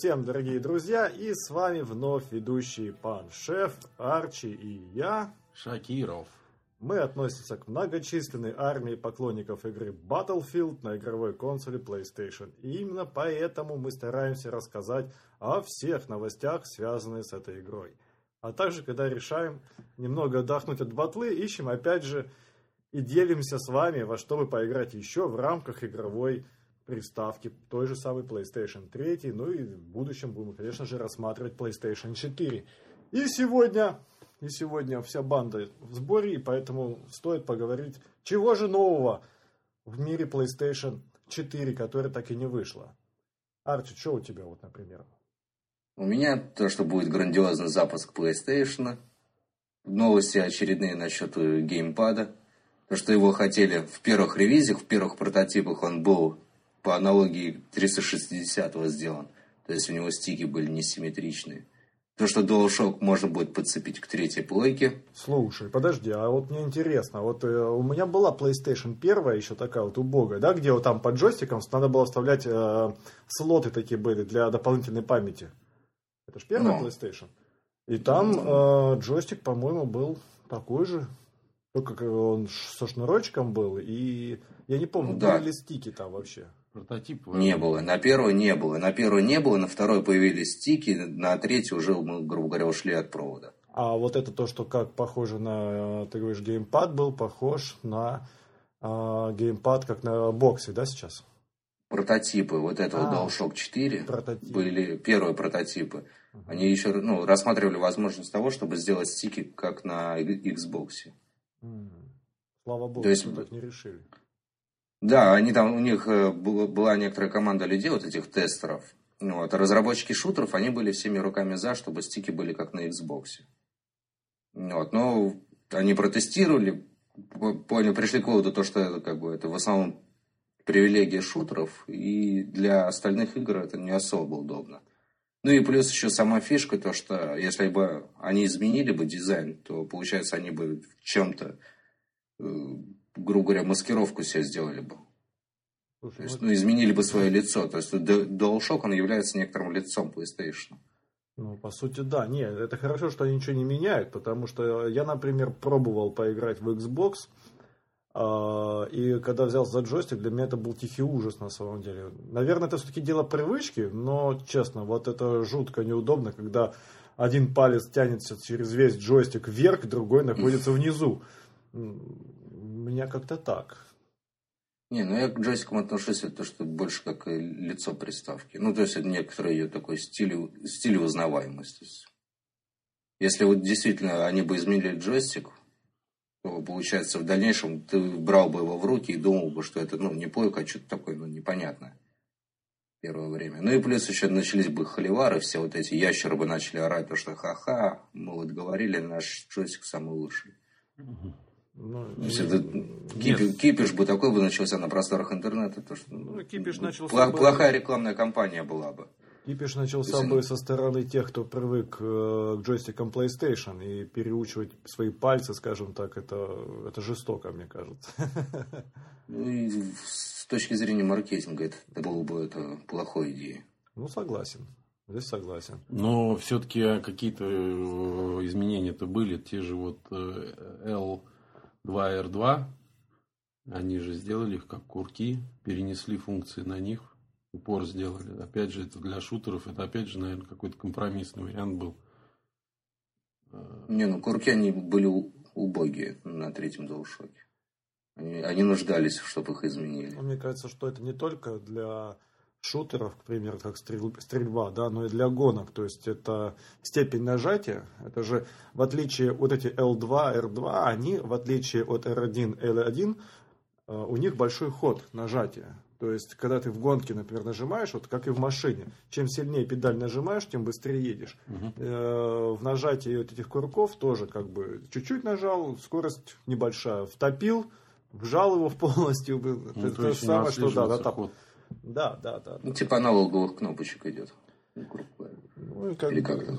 Всем, дорогие друзья, и с вами вновь ведущий пан Шеф, Арчи и я, Шакиров. Мы относимся к многочисленной армии поклонников игры Battlefield на игровой консоли PlayStation. И именно поэтому мы стараемся рассказать о всех новостях, связанных с этой игрой. А также, когда решаем немного отдохнуть от батлы, ищем опять же и делимся с вами, во что бы поиграть еще в рамках игровой приставки той же самой PlayStation 3. Ну и в будущем будем, конечно же, рассматривать PlayStation 4. И сегодня, и сегодня вся банда в сборе, и поэтому стоит поговорить, чего же нового в мире PlayStation 4, которая так и не вышла. Арчи, что у тебя вот, например? У меня то, что будет грандиозный запуск PlayStation, новости очередные насчет геймпада, то, что его хотели в первых ревизиях, в первых прототипах он был по аналогии 360 сделан. То есть у него стики были несимметричные. То, что DualShock можно будет подцепить к третьей плойке. Слушай, подожди, а вот мне интересно, вот э, у меня была PlayStation первая еще такая вот убогая, да, где вот там под джойстиком надо было вставлять э, слоты такие были для дополнительной памяти. Это же первая ну. PlayStation. И там э, джойстик, по-моему, был такой же, только он со шнурочком был, и я не помню, ну, да. были ли стики там вообще. Прототип? Не было. На первой не было. На первой не было, на второй появились стики, на третьей уже мы, грубо говоря, ушли от провода. А вот это то, что как похоже на, ты говоришь, геймпад был похож на э, геймпад, как на боксе, да, сейчас? Прототипы вот этого а, DualShock 4 прототип. были первые прототипы. Угу. Они еще ну, рассматривали возможность того, чтобы сделать стики, как на Xbox. Слава богу, То есть, что так не решили. Да, они там, у них э, была некоторая команда людей, вот этих тестеров. Вот. А разработчики шутеров, они были всеми руками за, чтобы стики были как на Xbox. Вот. Но они протестировали, поняли, пришли к выводу, то, что это, как бы, это в основном привилегия шутеров, и для остальных игр это не особо удобно. Ну и плюс еще сама фишка, то что если бы они изменили бы дизайн, то получается они бы в чем-то э, грубо говоря, маскировку себе сделали бы. Слушай, то есть, ну, изменили бы свое лицо. То есть, DualShock, он является некоторым лицом PlayStation. Ну, по сути, да. Нет, это хорошо, что они ничего не меняют, потому что я, например, пробовал поиграть в Xbox, а, и когда взял за джойстик, для меня это был тихий ужас на самом деле. Наверное, это все-таки дело привычки, но, честно, вот это жутко неудобно, когда один палец тянется через весь джойстик вверх, другой находится внизу меня как-то так. Не, ну я к джойстикам отношусь, это что больше как лицо приставки. Ну, то есть, это некоторый ее такой стиль, стиль узнаваемости. Если вот действительно они бы изменили джойстик, то, получается, в дальнейшем ты брал бы его в руки и думал бы, что это, ну, не плойка, а что-то такое, ну, непонятное первое время. Ну и плюс еще начались бы холивары, все вот эти ящеры бы начали орать, то что ха-ха, мы вот говорили, наш джойстик самый лучший. Ну, это кипиш, кипиш бы такой бы начался на просторах интернета, то что ну, кипиш начался плох, бы... плохая рекламная кампания была бы. Кипиш начался бы со стороны тех, кто привык э, к джойстикам PlayStation и переучивать свои пальцы, скажем так, это, это жестоко, мне кажется. Ну и с точки зрения маркетинга это, это было бы это плохой идеей. Ну, согласен. Здесь согласен. Но все-таки какие-то э, изменения-то были. Те же вот э, L 2R2, они же сделали их как курки, перенесли функции на них, упор сделали. Опять же, это для шутеров, это опять же, наверное, какой-то компромиссный вариант был. Не, ну курки они были убогие на третьем DualShock. Они, они нуждались, чтобы их изменили. Мне кажется, что это не только для шутеров, к примеру, как стрель, стрельба, да, но и для гонок. То есть это степень нажатия. Это же в отличие от эти L2, R2, они в отличие от R1, L1, э, у них большой ход нажатия. То есть, когда ты в гонке, например, нажимаешь, вот как и в машине, чем сильнее педаль нажимаешь, тем быстрее едешь. Угу. В нажатии вот этих курков тоже как бы чуть-чуть нажал, скорость небольшая, втопил, вжал его полностью. Ну, это то же самое, что да, да, так. Да, да, да. Ну, типа аналоговых кнопочек идет. Ну, как Или как -то.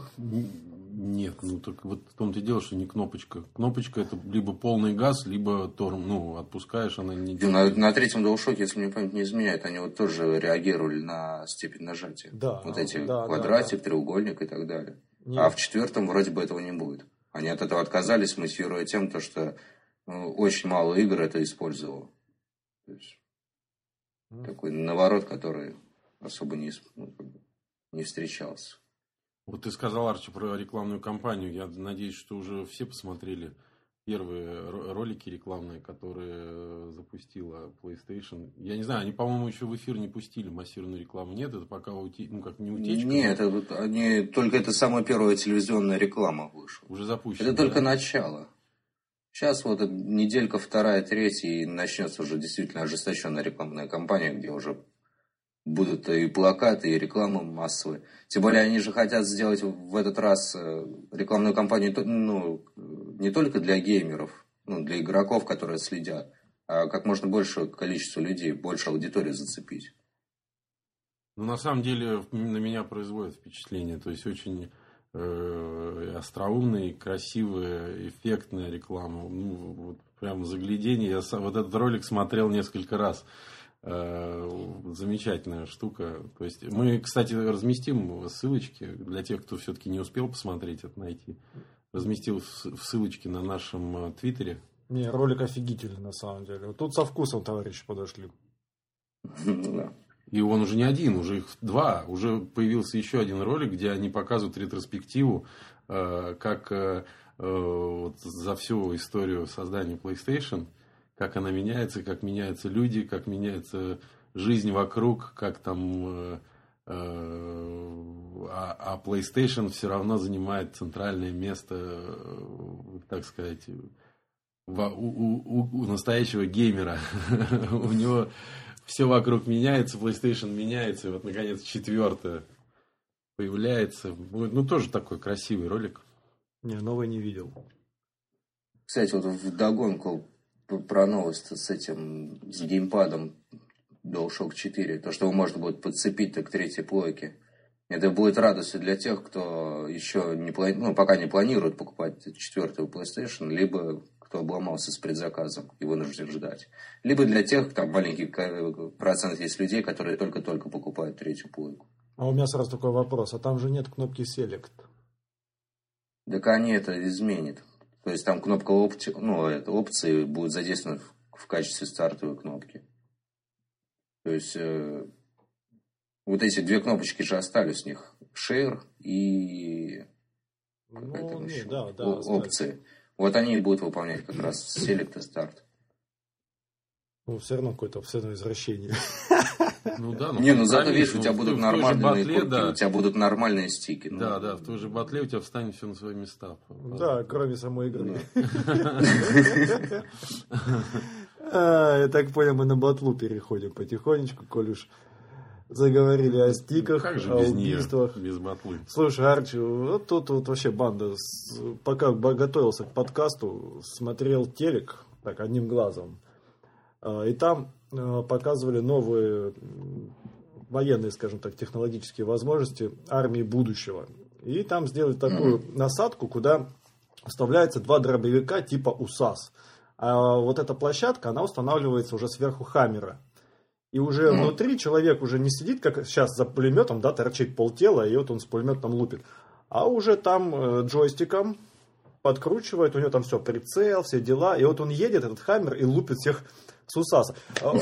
Нет, ну так вот в том-то и дело, что не кнопочка. Кнопочка это либо полный газ, либо торм, ну, отпускаешь, она не делает. На, на третьем DualShock, если мне память не изменяет, они вот тоже реагировали на степень нажатия. Да. Вот эти да, квадратик, да, да. треугольник и так далее. Нет. А в четвертом вроде бы этого не будет. Они от этого отказались, мотивируя тем, то, что ну, очень мало игр это использовало. То есть, mm. такой наворот, который особо не, ну, не встречался. Вот ты сказал, Арчи, про рекламную кампанию. Я надеюсь, что уже все посмотрели первые ролики рекламные, которые запустила PlayStation. Я не знаю, они, по-моему, еще в эфир не пустили массированную рекламу. Нет, это пока ути... ну, как не утечка. Нет, это, они... только это самая первая телевизионная реклама вышла. Уже запущена. Это да? только начало. Сейчас вот неделька вторая, третья, и начнется уже действительно ожесточенная рекламная кампания, где уже будут и плакаты, и реклама массовая. Тем более они же хотят сделать в этот раз э, рекламную кампанию ну, не только для геймеров, ну, для игроков, которые следят, а как можно больше количество людей, больше аудитории зацепить. Ну, на самом деле, на меня производит впечатление. То есть, очень э, остроумная, красивая, эффектная реклама. Ну, вот прям заглядение. Я сам, вот этот ролик смотрел несколько раз. Э, замечательная штука. То есть мы, кстати, разместим ссылочки для тех, кто все-таки не успел посмотреть это найти. Разместил в ссылочки на нашем э, твиттере. Не, ролик офигительный на самом деле. Вот тут со вкусом товарищи подошли. И он уже не один, уже их два. Уже появился еще один ролик, где они показывают ретроспективу, э, как вот за всю историю создания PlayStation – как она меняется, как меняются люди, как меняется жизнь вокруг, как там... Э, э, а, а PlayStation все равно занимает центральное место, э, так сказать, у, у, у настоящего геймера. у него все вокруг меняется, PlayStation меняется, и вот, наконец, четвертое появляется. Ну, тоже такой красивый ролик. Не, новый не видел. Кстати, вот в догонку про новость с этим, с геймпадом DualShock 4, то, что его можно будет подцепить к третьей плойке. Это будет радостью для тех, кто еще не плани... ну, пока не планирует покупать четвертую PlayStation, либо кто обломался с предзаказом и вынужден ждать. Либо для тех, там маленький процент есть людей, которые только-только покупают третью плойку. А у меня сразу такой вопрос. А там же нет кнопки Select. Так они это изменят. То есть там кнопка опти... ну, это, опции будет задействована в, в качестве стартовой кнопки. То есть э, вот эти две кнопочки же остались у них. Share и ну, там еще? Да, да, опции. Вот они будут выполнять как раз Select и Start. Ну, все равно какое-то все равно извращение. Ну да, ну, Не, ну зато видишь, у тебя будут нормальные батле, курки, да. у тебя будут нормальные стики. Ну. Да, да, в той же батле у тебя встанет все на свои места. Да, кроме самой игры. А, я так понял, мы на батлу переходим потихонечку, коль уж заговорили о стиках, как же о без убийствах. Нее, без батлы. Слушай, Арчи, вот тут вот вообще банда, пока готовился к подкасту, смотрел телек, так, одним глазом, а, и там Э, показывали новые военные, скажем так, технологические возможности армии будущего. И там сделали такую mm-hmm. насадку, куда вставляются два дробовика типа УСАС. А вот эта площадка, она устанавливается уже сверху Хаммера. И уже mm-hmm. внутри человек уже не сидит, как сейчас за пулеметом, да, торчит полтела, и вот он с пулеметом лупит. А уже там э, джойстиком подкручивает, у него там все, прицел, все дела. И вот он едет, этот Хаммер, и лупит всех Сусаса. Э,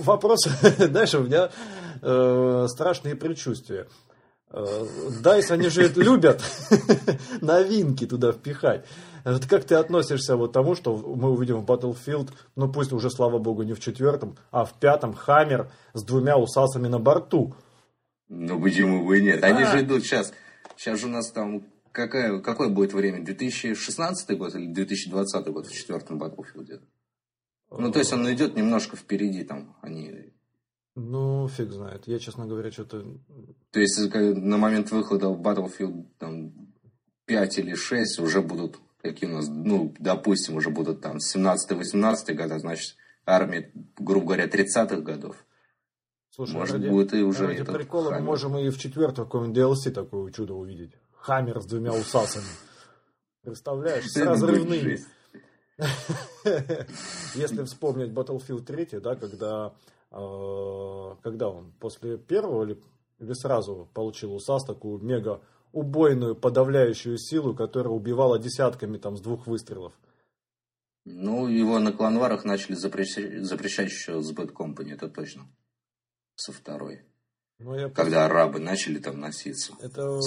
вопрос, знаешь, у меня э, страшные предчувствия. Э, Дайс, они же любят новинки туда впихать. Вот как ты относишься вот тому, что мы увидим в Battlefield, ну пусть уже, слава богу, не в четвертом, а в пятом Хаммер с двумя усасами на борту? Ну почему бы и нет? Они а. же идут сейчас. Сейчас же у нас там какая, какое будет время? 2016 год или 2020 год в четвертом Battlefield? Ну, то есть он идет немножко впереди там, они... Ну, фиг знает. Я, честно говоря, что-то... То есть на момент выхода в Battlefield там, 5 или 6 уже будут, какие у нас, ну, допустим, уже будут там 17-18 года, значит, армия, грубо говоря, 30-х годов. Слушай, Может, ради, будет и уже ради прикола мы можем и в четвертом каком-нибудь DLC такое чудо увидеть. Хаммер с двумя усасами. Представляешь, с разрывными. Если вспомнить Battlefield 3, да, когда, э, когда он после первого или, или сразу получил УСАС такую мега убойную подавляющую силу, которая убивала десятками там с двух выстрелов. Ну, его на кланварах начали запрещать, запрещать еще с Bad Company, это точно. Со второй. Ну, я Когда просто... арабы начали там носиться. Это...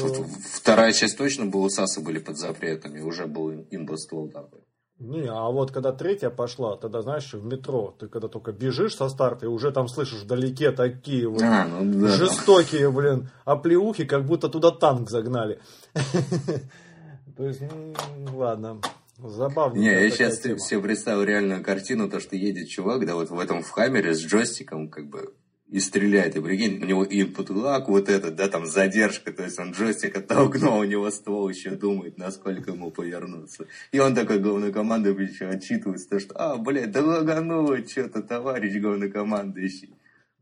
Вторая часть точно была, САСы были под запретами, уже был имбоствол такой. Не, а вот когда третья пошла, тогда, знаешь, в метро, ты когда только бежишь со старта, и уже там слышишь вдалеке такие вот а, ну, да, жестокие, блин, оплеухи, как будто туда танк загнали. То есть, ну, ладно, забавно. Не, я сейчас себе представил реальную картину, то, что едет чувак, да, вот в этом в хаммере с джойстиком, как бы, и стреляет, и прикинь, у него input lag вот этот, да, там задержка, то есть он джойстик оттолкнул, у него ствол еще думает, насколько ему повернуться. И он такой главнокомандующий отчитывается, то, что, а, блядь, да лагануло что-то, товарищ главнокомандующий.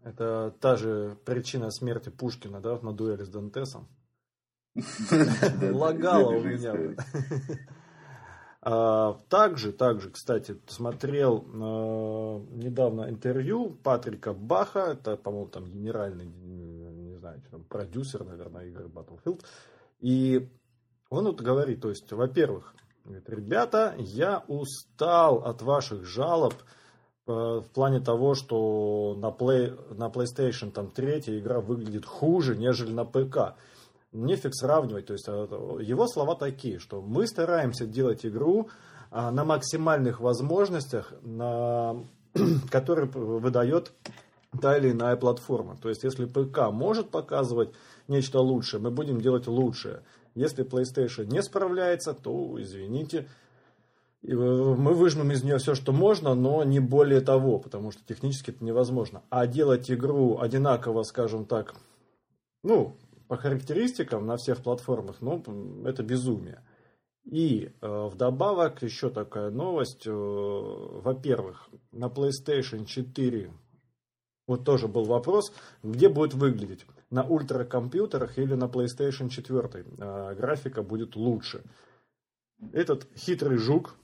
Это та же причина смерти Пушкина, да, на дуэли с Дантесом. Лагало у меня. А, также, также, кстати, смотрел э, недавно интервью Патрика Баха, это, по-моему, там генеральный, не знаю, там, продюсер, наверное, игры Battlefield. И он вот говорит, то есть, во-первых, говорит, ребята, я устал от ваших жалоб э, в плане того, что на, play, на PlayStation там третья игра выглядит хуже, нежели на ПК нефиг сравнивать. То есть э, его слова такие, что мы стараемся делать игру а, на максимальных возможностях, на, которые выдает та или иная платформа. То есть если ПК может показывать нечто лучшее, мы будем делать лучшее. Если PlayStation не справляется, то извините, мы выжмем из нее все, что можно, но не более того, потому что технически это невозможно. А делать игру одинаково, скажем так, ну, по характеристикам на всех платформах, ну, это безумие. И э, вдобавок еще такая новость. Э, во-первых, на PlayStation 4 вот тоже был вопрос, где будет выглядеть. На ультракомпьютерах или на PlayStation 4 э, графика будет лучше. Этот хитрый жук,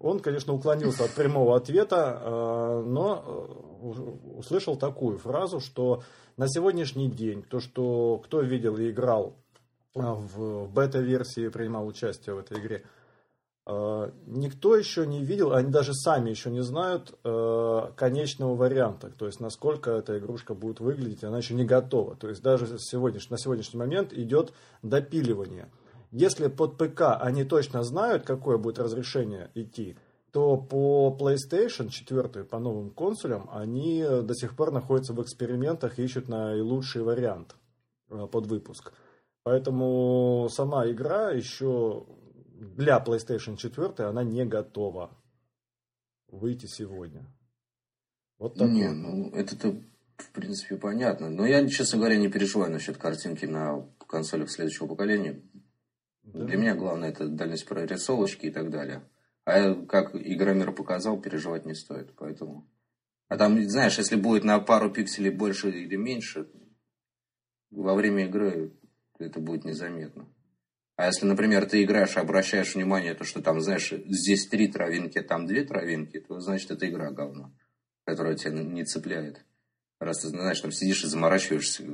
он, конечно, уклонился от прямого ответа, э, но э, услышал такую фразу, что на сегодняшний день, то, что кто видел и играл а, в бета-версии, принимал участие в этой игре, а, никто еще не видел, они даже сами еще не знают а, конечного варианта, то есть насколько эта игрушка будет выглядеть, она еще не готова. То есть даже сегодняш, на сегодняшний момент идет допиливание. Если под ПК они точно знают, какое будет разрешение идти, то по PlayStation 4, по новым консолям, они до сих пор находятся в экспериментах и ищут наилучший вариант э, под выпуск. Поэтому сама игра еще для PlayStation 4 она не готова выйти сегодня. Вот так. Не, ну это-то в принципе понятно. Но я, честно говоря, не переживаю насчет картинки на консолях следующего поколения. Да. Для меня главное это дальность прорисовочки и так далее. А как Игромир показал, переживать не стоит. Поэтому... А там, знаешь, если будет на пару пикселей больше или меньше, во время игры это будет незаметно. А если, например, ты играешь и обращаешь внимание, то, что там, знаешь, здесь три травинки, а там две травинки, то значит это игра говно, которая тебя не цепляет. Раз ты, знаешь, там сидишь и заморачиваешься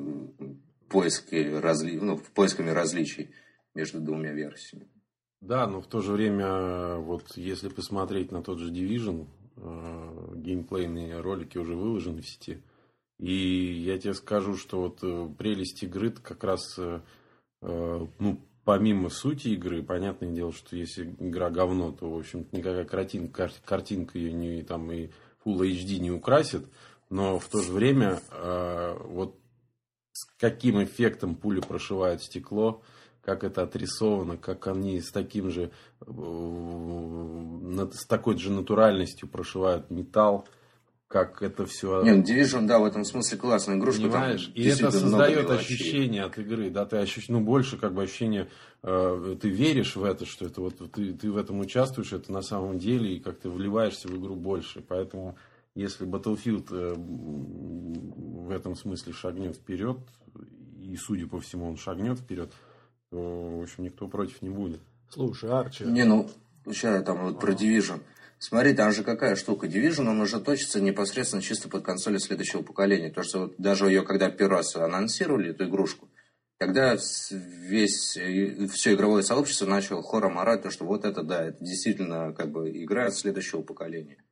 поиски разли... ну, поисками различий между двумя версиями. Да, но в то же время, вот если посмотреть на тот же Division, э, геймплейные ролики уже выложены в сети. И я тебе скажу, что вот э, прелесть игры как раз, э, ну, помимо сути игры, понятное дело, что если игра говно, то, в общем никакая картинка, картинка ее не, там, и Full HD не украсит. Но в то же время, вот с каким эффектом пули прошивают стекло, как это отрисовано, как они с таким же, э, с такой же натуральностью прошивают металл, как это все... Нет, Division, да, в этом смысле классная игрушка. Понимаешь? Там и это создает ощущение от игры, да, ты ощущаешь, ну, больше как бы ощущение, э, ты веришь в это, что это вот, ты, ты в этом участвуешь, это на самом деле, и как ты вливаешься в игру больше. Поэтому, если Battlefield э, в этом смысле шагнет вперед, и, судя по всему, он шагнет вперед, в общем, никто против не будет. Слушай, Арчи. Не, ну, сейчас там вот про Division. Смотри, там же какая штука. Division, он уже точится непосредственно чисто под консоли следующего поколения. То, что вот даже ее, когда первый раз анонсировали, эту игрушку, когда весь, все игровое сообщество начало хором орать, то, что вот это, да, это действительно как бы игра следующего поколения.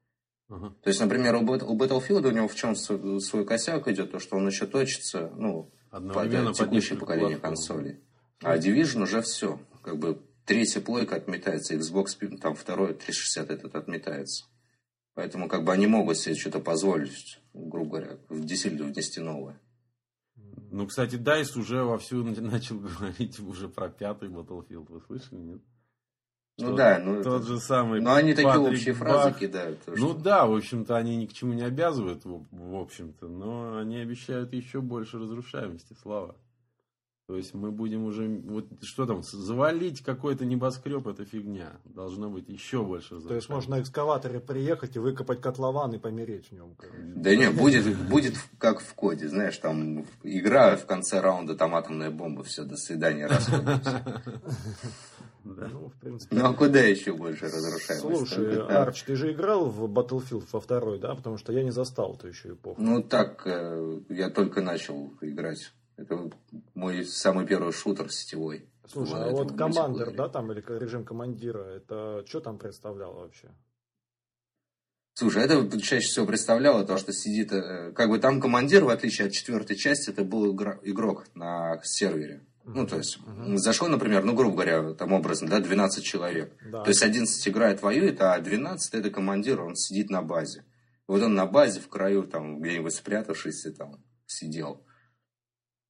Uh-huh. То есть, например, у, у Battlefield у него в чем свой косяк идет, то, что он еще точится, ну, под текущее поколение консолей. А Division уже все. Как бы третья плойка отметается, Xbox, там второй 360 этот отметается. Поэтому как бы они могут себе что-то позволить, грубо говоря, действительно внести новое. Ну, кстати, Дайс уже вовсю начал говорить уже про пятый Battlefield. Вы слышали, нет? Ну что да, ну тот это... же самый. Но они такие общие фразы Бах. кидают. То, ну да, в общем-то, они ни к чему не обязывают, в общем-то, но они обещают еще больше разрушаемости, слава. То есть мы будем уже, вот что там, завалить какой-то небоскреб, это фигня. Должно быть еще больше. То есть можно на экскаваторе приехать и выкопать котлован и помереть в нем. Короче. Да нет, будет, будет как в коде, знаешь, там игра в конце раунда, там атомная бомба, все, до свидания, расходимся. Ну, в принципе. Ну, а куда еще больше разрушаем? Слушай, Арч, ты же играл в Battlefield во второй, да? Потому что я не застал эту еще эпоху. Ну, так, э, я только начал играть. Это мой самый первый шутер сетевой. Слушай, а вот командир, да, там, или режим командира, это что там представляло вообще? Слушай, это чаще всего представляло то, что сидит, э, как бы там командир, в отличие от четвертой части, это был игрок на сервере. Ну, то есть, uh-huh. зашло, например, ну, грубо говоря, там образно, да, 12 человек. Да. То есть, 11 играет, воюет, а 12 это командир, он сидит на базе. Вот он на базе в краю, там, где-нибудь спрятавшись, там, сидел.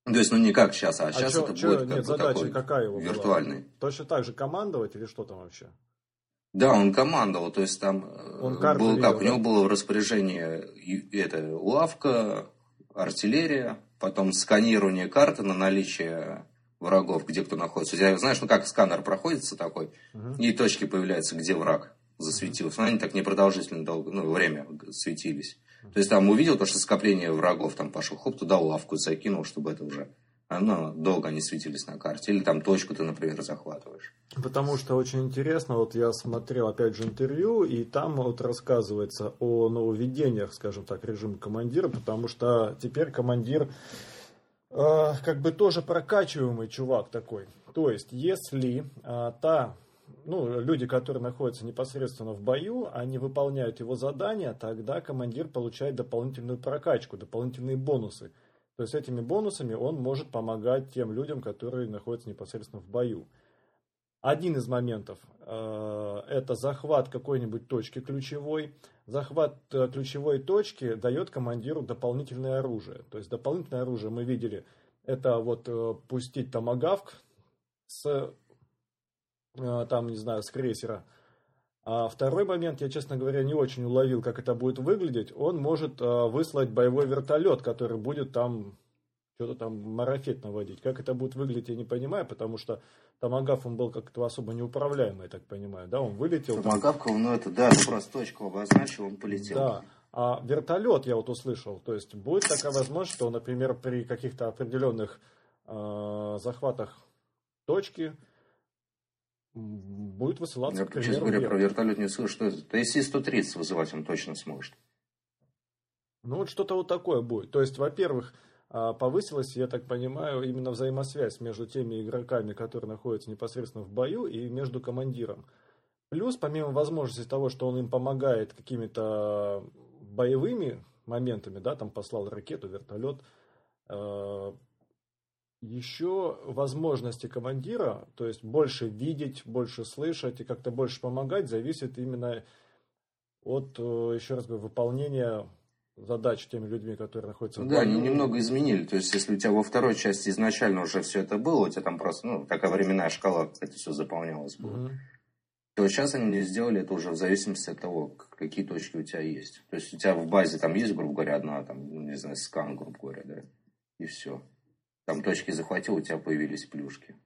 То есть, ну не как сейчас, а, а сейчас чё, это чё, будет нет, как задача такой какая его виртуальный. Была? Точно так же командовать или что там вообще? Да, он командовал, то есть там э, он был как, у него было в распоряжении это лавка, артиллерия, потом сканирование карты на наличие врагов, где кто находится. У знаешь, ну как сканер проходится такой, угу. и точки появляются, где враг засветился. Но они так непродолжительно долго, ну, время светились. То есть там увидел то, что скопление врагов, там пошел, хоп, туда лавку закинул, чтобы это уже ну, долго они светились на карте. Или там точку ты, например, захватываешь. Потому что очень интересно, вот я смотрел опять же интервью, и там вот рассказывается о нововведениях, скажем так, режима командира, потому что теперь командир э, как бы тоже прокачиваемый чувак такой. То есть, если э, та ну, люди, которые находятся непосредственно в бою, они выполняют его задания, тогда командир получает дополнительную прокачку, дополнительные бонусы. То есть этими бонусами он может помогать тем людям, которые находятся непосредственно в бою. Один из моментов э, это захват какой-нибудь точки ключевой. Захват э, ключевой точки дает командиру дополнительное оружие. То есть дополнительное оружие мы видели, это вот э, пустить томагавк с там, не знаю, с крейсера. А второй момент, я, честно говоря, не очень уловил, как это будет выглядеть. Он может э, выслать боевой вертолет, который будет там что-то там марафет наводить. Как это будет выглядеть, я не понимаю, потому что Томагав, он был как-то особо неуправляемый, я так понимаю, да, он вылетел. Томагавка, ну это, да, ты просто точку обозначил, он полетел. Да, а вертолет, я вот услышал, то есть будет такая возможность, что, например, при каких-то определенных э, захватах точки, будет высылаться, Я, к примеру, говоря, про вертолет не слышу, что это. Если 130 вызывать он точно сможет. Ну, вот что-то вот такое будет. То есть, во-первых, а, повысилась, я так понимаю, именно взаимосвязь между теми игроками, которые находятся непосредственно в бою, и между командиром. Плюс, помимо возможности того, что он им помогает какими-то боевыми моментами, да, там послал ракету, вертолет, а, еще возможности командира, то есть больше видеть, больше слышать и как-то больше помогать, зависит именно от, э, еще раз говорю, выполнения задач теми людьми, которые находятся в Да, они немного изменили. То есть, если у тебя во второй части изначально уже все это было, у тебя там просто, ну, такая временная шкала, это все заполнялось было. Угу. То сейчас они сделали это уже в зависимости от того, какие точки у тебя есть. То есть, у тебя в базе там есть, грубо говоря, одна, там, ну, не знаю, скан, грубо говоря, да, и все там точки захватил, у тебя появились плюшки.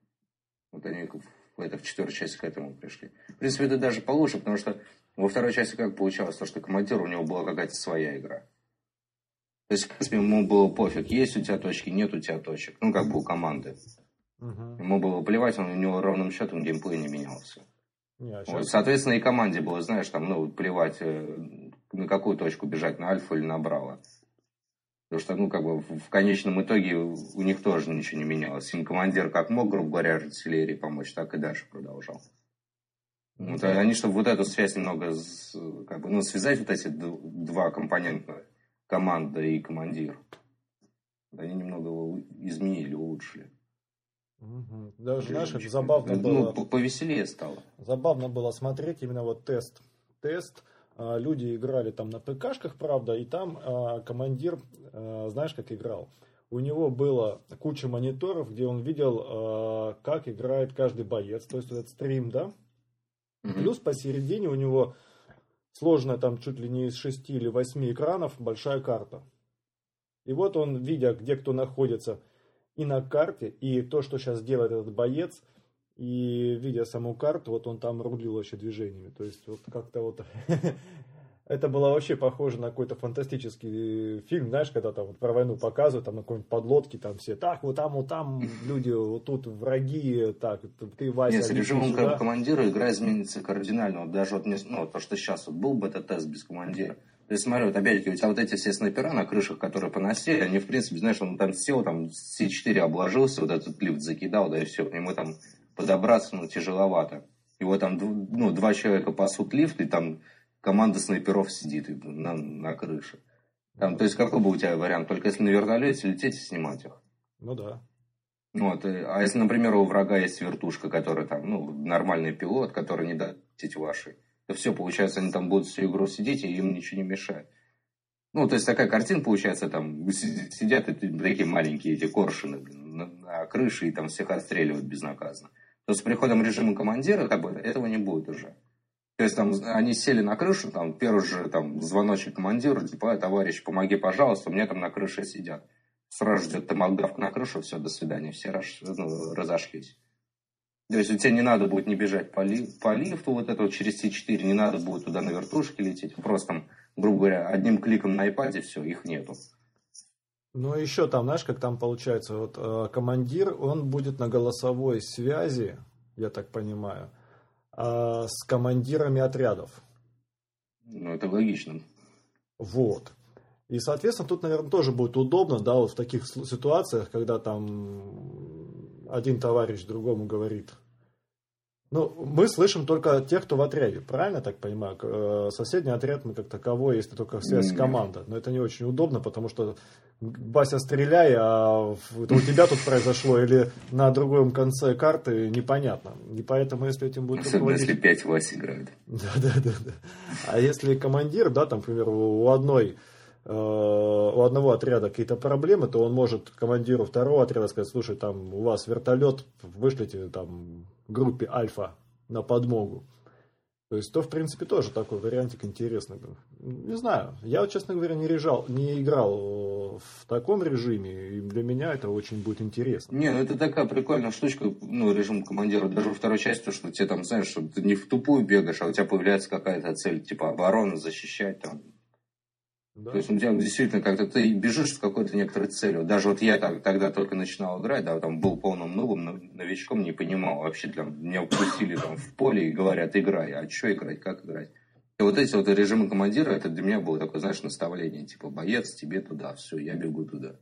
Вот они это, в четвертой части к этому пришли. В принципе, это даже получше, потому что во второй части как получалось, то, что командир, у него была какая-то своя игра. То есть, в принципе, ему было пофиг, есть у тебя точки, нет у тебя точек. Ну, как бы у команды. Угу. Ему было плевать, он, у него ровным счетом геймплей не менялся. Не, а вот, соответственно, и команде было, знаешь, там, ну, плевать, э, на какую точку бежать, на альфа или на браво. Потому что, ну, как бы, в конечном итоге у них тоже ничего не менялось. Им командир как мог, грубо говоря, артиллерии помочь, так и дальше продолжал. Вот, а они, чтобы вот эту связь немного, как бы, ну, связать вот эти два компонента, команда и командир, они немного его изменили, улучшили. Угу. Даже, знаешь, это забавно ну, было. Ну, повеселее стало. Забавно было смотреть именно вот тест. Тест. А, люди играли там на ПКшках, правда, и там а, командир, а, знаешь, как играл. У него было куча мониторов, где он видел, как играет каждый боец. То есть этот стрим, да? Плюс посередине у него сложная там чуть ли не из шести или восьми экранов большая карта. И вот он, видя, где кто находится, и на карте, и то, что сейчас делает этот боец, и видя саму карту, вот он там рулил вообще движениями. То есть вот как-то вот это было вообще похоже на какой-то фантастический фильм, знаешь, когда там вот про войну показывают, там на какой-нибудь подлодке, там все, так, вот там, вот там люди, вот тут враги, так, ты, Вася. Нет, с режимом да? командира игра изменится кардинально. Вот даже вот, ну, то, что сейчас вот был бы этот тест без командира, то есть, смотри, вот опять-таки, у тебя вот эти все снайпера на крышах, которые поносили, они, в принципе, знаешь, он там сел, там, С4 обложился, вот этот лифт закидал, да, и все, ему там подобраться, ну, тяжеловато. Его там, ну, два человека пасут лифт, и там команда снайперов сидит на, на крыше. Там, то есть, какой бы у тебя вариант? Только если на вертолете лететь и снимать их. Ну да. Вот, а если, например, у врага есть вертушка, которая там, ну, нормальный пилот, который не даст вашей, то все, получается, они там будут всю игру сидеть, и им ничего не мешает. Ну, то есть такая картина получается, там сидят эти, такие маленькие эти коршины блин, на, на крыше и там всех отстреливают безнаказанно. То с приходом режима командира как бы, этого не будет уже. То есть там они сели на крышу, там первый же там звоночек командиру, типа, товарищ, помоги, пожалуйста, у меня там на крыше сидят. Сразу ждет томогавк на крышу, все, до свидания, все ну, разошлись. То есть у тебя не надо будет не бежать по, ли, по лифту, вот это вот через С4, не надо будет туда на вертушке лететь. Просто, там, грубо говоря, одним кликом на iPad все, их нету. Ну, еще там, знаешь, как там получается, вот э, командир, он будет на голосовой связи, я так понимаю, э, с командирами отрядов. Ну, это логично. Вот. И, соответственно, тут, наверное, тоже будет удобно, да, вот в таких ситуациях, когда там один товарищ другому говорит. Ну, мы слышим только тех, кто в отряде, правильно так понимаю? Э, соседний отряд мы как таковой, если только связь команда. Но это не очень удобно, потому что Бася, стреляй, а это у тебя тут произошло или на другом конце карты, непонятно. И поэтому, если этим будет Особенно, руководить... если 5 Вась играют. Да, да, да, да. А если командир, да, там, например, у одной Э, у одного отряда какие-то проблемы, то он может командиру второго отряда сказать, слушай, там у вас вертолет, вышлите там группе Альфа на подмогу. То есть, то, в принципе, тоже такой вариантик интересный. Не знаю. Я, честно говоря, не, режал, не играл в таком режиме, и для меня это очень будет интересно. Не, ну это такая прикольная штучка, ну, режим командира, даже во второй части, что тебе там, знаешь, что ты не в тупую бегаешь, а у тебя появляется какая-то цель, типа обороны, защищать, там, да. То есть у тебя действительно как-то ты бежишь с какой-то некоторой целью. Даже вот я так, тогда только начинал играть, да, там был полным новым новичком, не понимал вообще, для меня упустили там в поле и говорят, играй, а что играть, как играть. И вот эти вот режимы командира, это для меня было такое, знаешь, наставление, типа, боец, тебе туда, все, я бегу туда.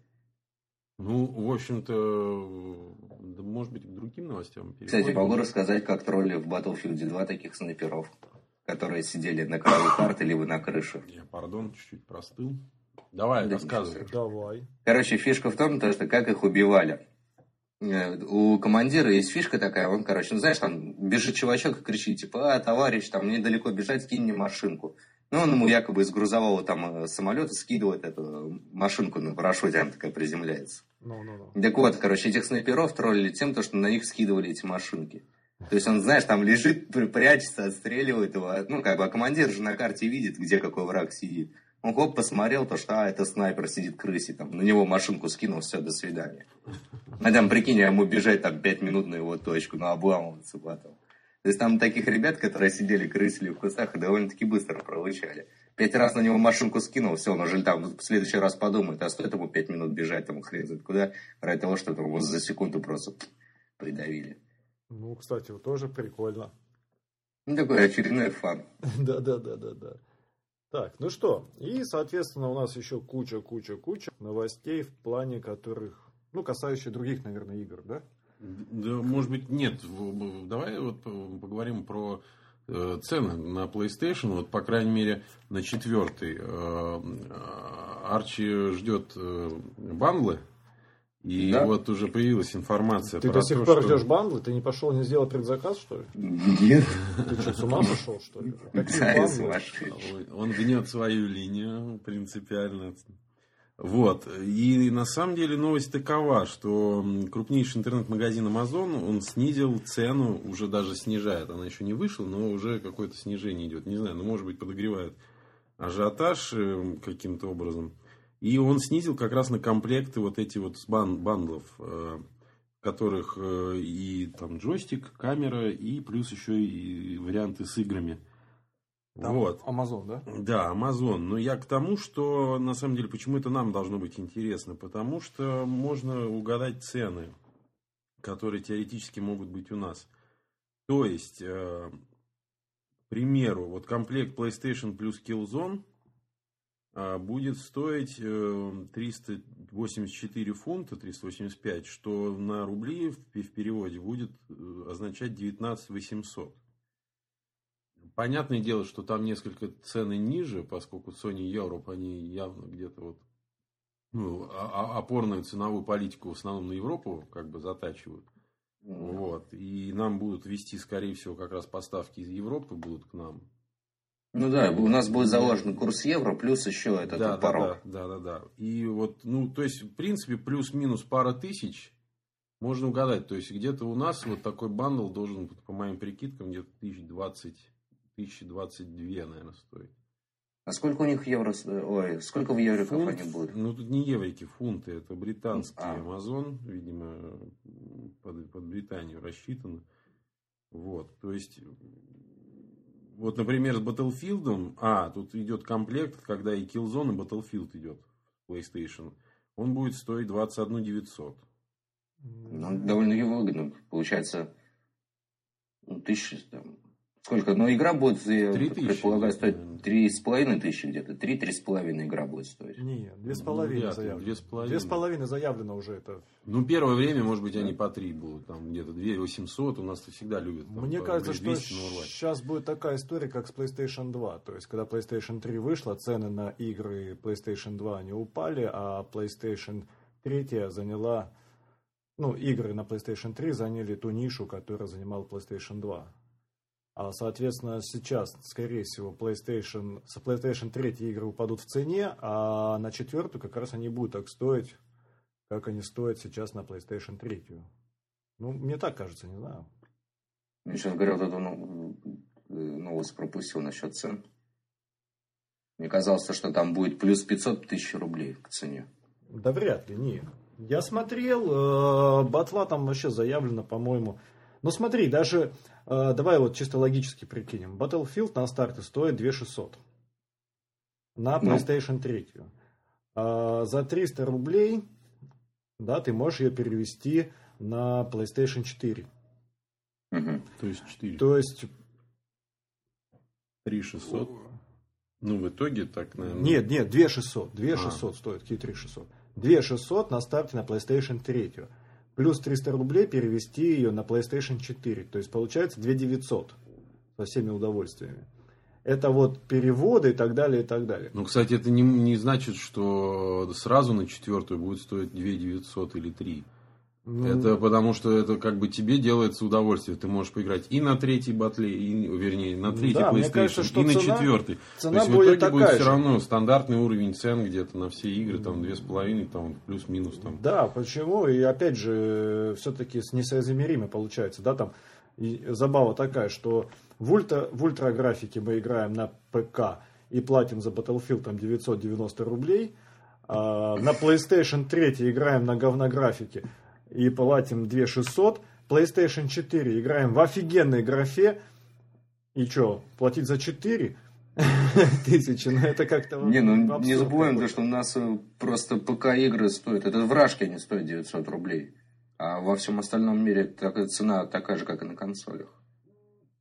Ну, в общем-то, да, может быть, к другим новостям. Кстати, могу рассказать, как тролли в Battlefield 2 таких снайперов которые сидели на краю карты, либо на крыше. Я, пардон, чуть-чуть простыл. Давай, да, рассказывай. Давай. Короче, фишка в том, то, что как их убивали. Э, у командира есть фишка такая, он, короче, ну, знаешь, там бежит чувачок и кричит, типа, а, товарищ, там недалеко бежать, скинь мне машинку. Ну, он ему якобы из грузового там э, самолета скидывает эту машинку на парашюте, она такая приземляется. No, no, no. Так вот, короче, этих снайперов троллили тем, то, что на них скидывали эти машинки. То есть он, знаешь, там лежит, прячется, отстреливает его. Ну, как бы, а командир же на карте видит, где какой враг сидит. Он хоп, посмотрел, то что, а, это снайпер сидит крыси, там, на него машинку скинул, все, до свидания. А там, прикинь, ему бежать там пять минут на его точку, ну, обламываться потом. То есть там таких ребят, которые сидели, крысили в кустах, и довольно-таки быстро пролучали. Пять раз на него машинку скинул, все, он уже там в следующий раз подумает, а стоит ему пять минут бежать, там, хрен знает куда, ради того, что вот за секунду просто придавили. Ну, кстати, вот тоже прикольно. Ну, такой очередной фан. Да, да, да, да, да. Так, ну что, и, соответственно, у нас еще куча, куча, куча новостей в плане которых, ну, касающих других, наверное, игр, да? Да, может быть, нет. Давай вот поговорим про э, цены на PlayStation. Вот, по крайней мере, на четвертый. Э, Арчи ждет э, бандлы. И да? вот уже появилась информация ты про Ты до сих пор что... ждешь бандлы? Ты не пошел, не сделал предзаказ, что ли? Нет. Ты что, с ума пошел, что ли? Он гнет свою линию принципиально. Вот. И на самом деле новость такова, что крупнейший интернет-магазин Amazon, он снизил цену, уже даже снижает. Она еще не вышла, но уже какое-то снижение идет. Не знаю, ну может быть подогревают ажиотаж э, каким-то образом. И он снизил как раз на комплекты вот эти вот бан бандлов, э, в которых э, и там джойстик, камера, и плюс еще и варианты с играми. Там вот. Amazon, да? Да, Amazon. Но я к тому, что на самом деле, почему это нам должно быть интересно? Потому что можно угадать цены, которые теоретически могут быть у нас. То есть, э, к примеру, вот комплект PlayStation плюс Killzone э, будет стоить э, 384 фунта, 385, что на рубли в, переводе будет э, означать 19 800. Понятное дело, что там несколько цены ниже, поскольку Sony Europe, они явно где-то вот ну, а, а, опорную ценовую политику в основном на Европу как бы затачивают. Mm. Вот. И нам будут вести, скорее всего, как раз поставки из Европы будут к нам. Ну да, у нас будет заложен курс евро, плюс еще этот да, порог. Да, да, да, да. И вот, ну, то есть, в принципе, плюс-минус пара тысяч можно угадать. То есть, где-то у нас вот такой бандл должен, по моим прикидкам, где-то тысяч двадцать 1022, наверное, стоит. А сколько у них евро, ой, сколько в евриков Фунт, они будут? Ну, тут не еврики, фунты, это британский а. Amazon, видимо, под, под Британию рассчитано. Вот, то есть, вот, например, с Battlefield, а, тут идет комплект, когда и Killzone, и Battlefield идет PlayStation, он будет стоить 21 900. Ну, довольно выгодно, получается, ну, тысячи, там, Сколько? Ну, игра будет, я предполагаю, стоить три с половиной тысячи где-то. Три, три с половиной игра будет стоить. Не, две с половиной ну, заявлено. Две с половиной. Две с половиной заявлено уже это. Ну, первое время, может быть, они по три будут. Там где-то две восемьсот. У нас всегда любят. Там, Мне кажется, что сейчас будет такая история, как с PlayStation 2. То есть, когда PlayStation 3 вышла, цены на игры PlayStation 2 не упали, а PlayStation 3 заняла... Ну, игры на PlayStation 3 заняли ту нишу, которую занимал PlayStation 2. А, соответственно, сейчас, скорее всего, PlayStation, с PlayStation 3 игры упадут в цене, а на четвертую как раз они будут так стоить, как они стоят сейчас на PlayStation 3. Ну, мне так кажется, не знаю. Мне сейчас говорят, эту ну, новость пропустил насчет цен. Мне казалось, что там будет плюс 500 тысяч рублей к цене. Да вряд ли, не. Я смотрел, э, батла там вообще заявлено, по-моему. Но смотри, даже давай вот чисто логически прикинем. Battlefield на старте стоит 2600 на ну. PlayStation 3. А за 300 рублей да, ты можешь ее перевести на PlayStation 4. Угу. То есть 4. То есть 3600. Ну, в итоге так, наверное... Нет, нет, 2600. 2600 а. стоит, какие 3600. 2600 на старте на PlayStation 3 плюс 300 рублей перевести ее на PlayStation 4. То есть получается 2 900 со всеми удовольствиями. Это вот переводы и так далее, и так далее. Ну, кстати, это не, не значит, что сразу на четвертую будет стоить 2 900 или 3. Ну, это потому что это как бы тебе делается удовольствие. Ты можешь поиграть и на третьей батле, и, вернее, на третьей да, PlayStation, кажется, что и на цена, четвертой. Цена То есть в итоге будет все равно стандартный уровень цен где-то на все игры, там две с половиной, там плюс-минус там. Да, почему? И опять же, все-таки несоизмеримо получается, да, там и забава такая, что в ультра, в ультра графике мы играем на ПК и платим за Battlefield там 990 рублей, а на PlayStation 3 играем на говнографике и платим 2600. PlayStation 4 играем в офигенной графе. И что, платить за 4 тысячи, ну это как-то... Не, ну не забываем, то, что у нас э, просто ПК-игры стоят, это вражки они стоят 900 рублей. А во всем остальном мире такая цена такая же, как и на консолях.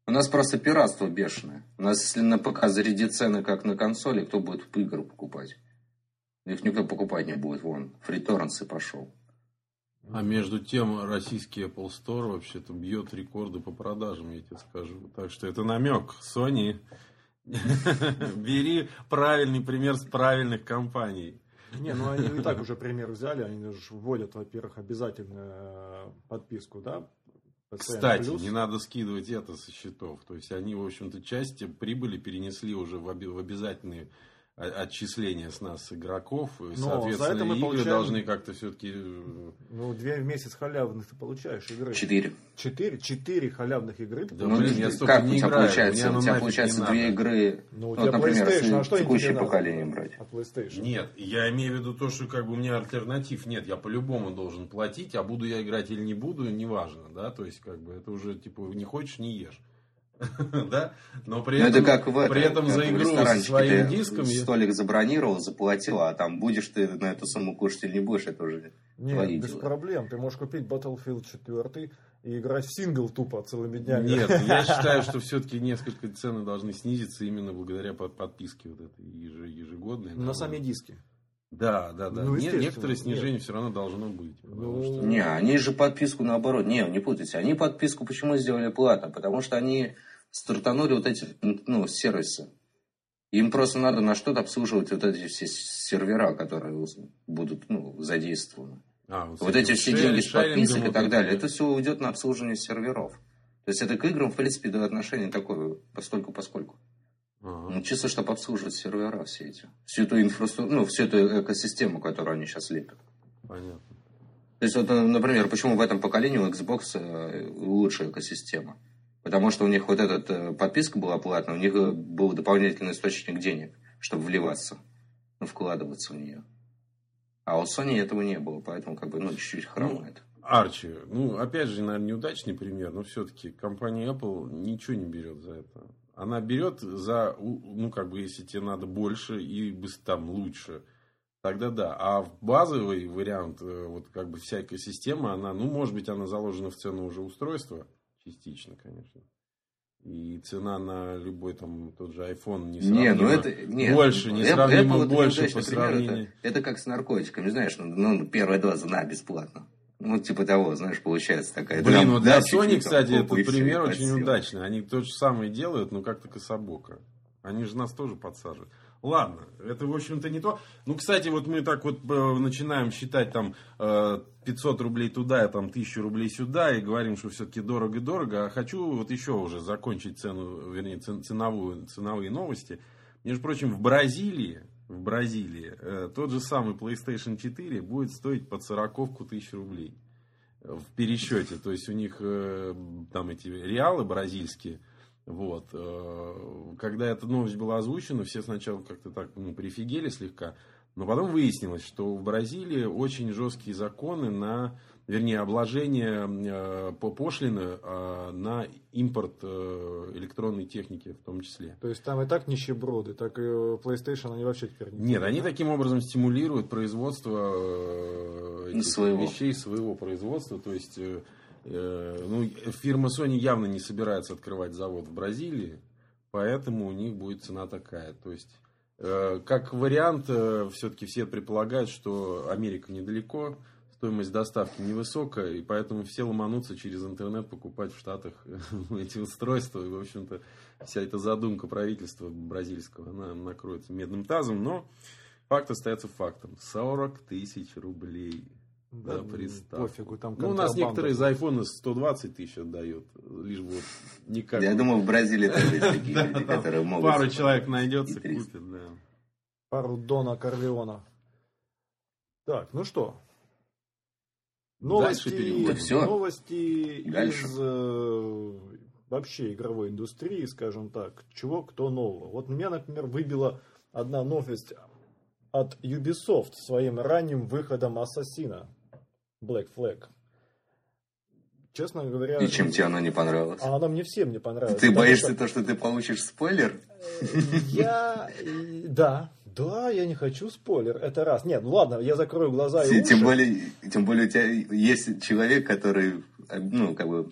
У нас просто пиратство бешеное. У нас, если на ПК зарядить цены, как на консоли, кто будет игры покупать? Их никто покупать не будет. Вон, фриторренс и пошел. А между тем, российский Apple Store вообще-то бьет рекорды по продажам, я тебе скажу. Так что это намек. Sony, бери правильный пример с правильных компаний. Не, ну они и так уже пример взяли, они же вводят, во-первых, обязательно подписку, да? Кстати, не надо скидывать это со счетов. То есть они, в общем-то, часть прибыли перенесли уже в обязательные отчисления с нас игроков. Но Соответственно, это мы игры получаем... должны как-то все-таки... Э, ну, две в месяц халявных ты получаешь игры. Четыре. Четыре? Четыре халявных игры? Да, ну, блин, я столько как не у тебя играю. получается? У тебя получается две игры, ну, вот, например, если а что текущее поколение брать. От PlayStation. Нет, я имею в виду то, что как бы у меня альтернатив нет. Я по-любому должен платить, а буду я играть или не буду, неважно. Да? То есть, как бы, это уже, типа, не хочешь, не ешь. да? Но при этом, это как в, при этом за игру со своим диском... Столик забронировал, заплатил, а там будешь ты на эту сумму кушать или не будешь, это уже Нет, без дела. проблем. Ты можешь купить Battlefield 4 и играть в сингл тупо целыми днями. Нет, я считаю, что все-таки несколько цены должны снизиться именно благодаря подписке вот этой ежегодной. На сами диски. Да, да, да. Ну, Некоторое снижение нет. все равно должно быть. Ну... Что... Не, они же подписку наоборот. Не, не путайте. Они подписку почему сделали платно? Потому что они стартанули вот эти ну, сервисы. Им просто надо на что-то обслуживать вот эти все сервера, которые будут ну, задействованы. А, вот, вот эти все деньги с подписок и так далее. Это все уйдет на обслуживание серверов. То есть это к играм, в принципе, до отношения такое, постольку поскольку. Ага. Ну, чисто, чтобы обслуживать сервера все эти. Всю эту инфраструктуру, ну, всю эту экосистему, которую они сейчас лепят. Понятно. То есть, вот, например, почему в этом поколении у Xbox э, лучшая экосистема? Потому что у них вот эта э, подписка была платная, у них э, был дополнительный источник денег, чтобы вливаться, ну, вкладываться в нее. А у Sony этого не было, поэтому как бы, ну, чуть-чуть хромает. Ну, Арчи, ну, опять же, наверное, неудачный пример, но все-таки компания Apple ничего не берет за это. Она берет за, ну, как бы, если тебе надо больше и там лучше, тогда да. А в базовый вариант, э, вот как бы вся экосистема, она, ну, может быть, она заложена в цену уже устройства, Частично, конечно. И цена на любой там тот же iPhone не не, ну это, нет, больше, не сравнимо больше по сравнению. Это, это как с наркотиками, знаешь, ну, ну первая доза на бесплатно. Ну, типа того, знаешь, получается такая. Блин, вот для Sony, кстати, этот пример очень удачный. Они то же самое делают, но как-то кособоко. Они же нас тоже подсаживают. Ладно, это, в общем-то, не то. Ну, кстати, вот мы так вот э, начинаем считать там 500 э, рублей туда, и там 1000 рублей сюда, и говорим, что все-таки дорого-дорого. А хочу вот еще уже закончить цену, вернее, ценовую, ценовые новости. Между прочим, в Бразилии, в Бразилии э, тот же самый PlayStation 4 будет стоить под 40 тысяч рублей в пересчете. То есть у них там эти реалы бразильские – вот. Э, когда эта новость была озвучена, все сначала как-то так ну, прифигели слегка. Но потом выяснилось, что в Бразилии очень жесткие законы на, вернее, обложение э, по пошлины э, на импорт э, электронной техники в том числе. То есть там и так нищеброды, так и PlayStation они вообще теперь не Нет, они таким образом стимулируют производство э, этих своего. вещей своего производства. То есть э, Э, ну, фирма Sony явно не собирается открывать завод в Бразилии, поэтому у них будет цена такая. То есть, э, как вариант, э, все-таки все предполагают, что Америка недалеко, стоимость доставки невысокая, и поэтому все ломанутся через интернет покупать в Штатах эти устройства. И, в общем-то, вся эта задумка правительства бразильского, она накроется медным тазом, но факт остается фактом. 40 тысяч рублей да, приставку. Пофигу, там ну, у нас некоторые за iPhone 120 тысяч отдают. Лишь вот никак. Я думаю, в Бразилии тоже есть такие люди, которые могут... Пару человек найдется, купит, да. Пару Дона Корлеона. Так, ну что? Новости, все. новости Дальше. из э, вообще игровой индустрии, скажем так. Чего, кто нового. Вот меня, например, выбила одна новость от Ubisoft своим ранним выходом Ассасина. Black Flag. Честно говоря... И чем тебе она не понравилась? А она мне всем не понравилась. Ты боишься что... то, что ты получишь спойлер? Я... Да, Да, я не хочу спойлер, это раз. Нет, ну ладно, я закрою глаза и Тем- уши. Более, тем более у тебя есть человек, который, ну, как бы,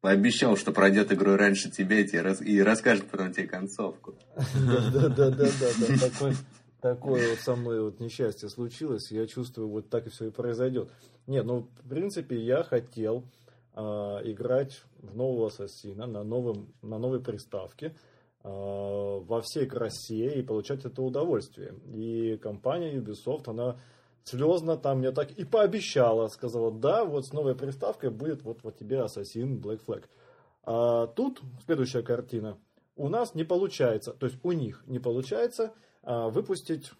пообещал, что пройдет игру раньше тебя и, тебе и расскажет потом тебе концовку. Да, да, да, да, да, да. Такой, такое вот со мной вот несчастье случилось, я чувствую, вот так и все и произойдет. Нет, ну, в принципе, я хотел а, играть в нового ассасина на, новом, на новой приставке во всей красе и получать это удовольствие. И компания Ubisoft, она слезно там мне так и пообещала, сказала, да, вот с новой приставкой будет вот, вот тебе Assassin Black Flag. А тут следующая картина. У нас не получается, то есть у них не получается а, выпустить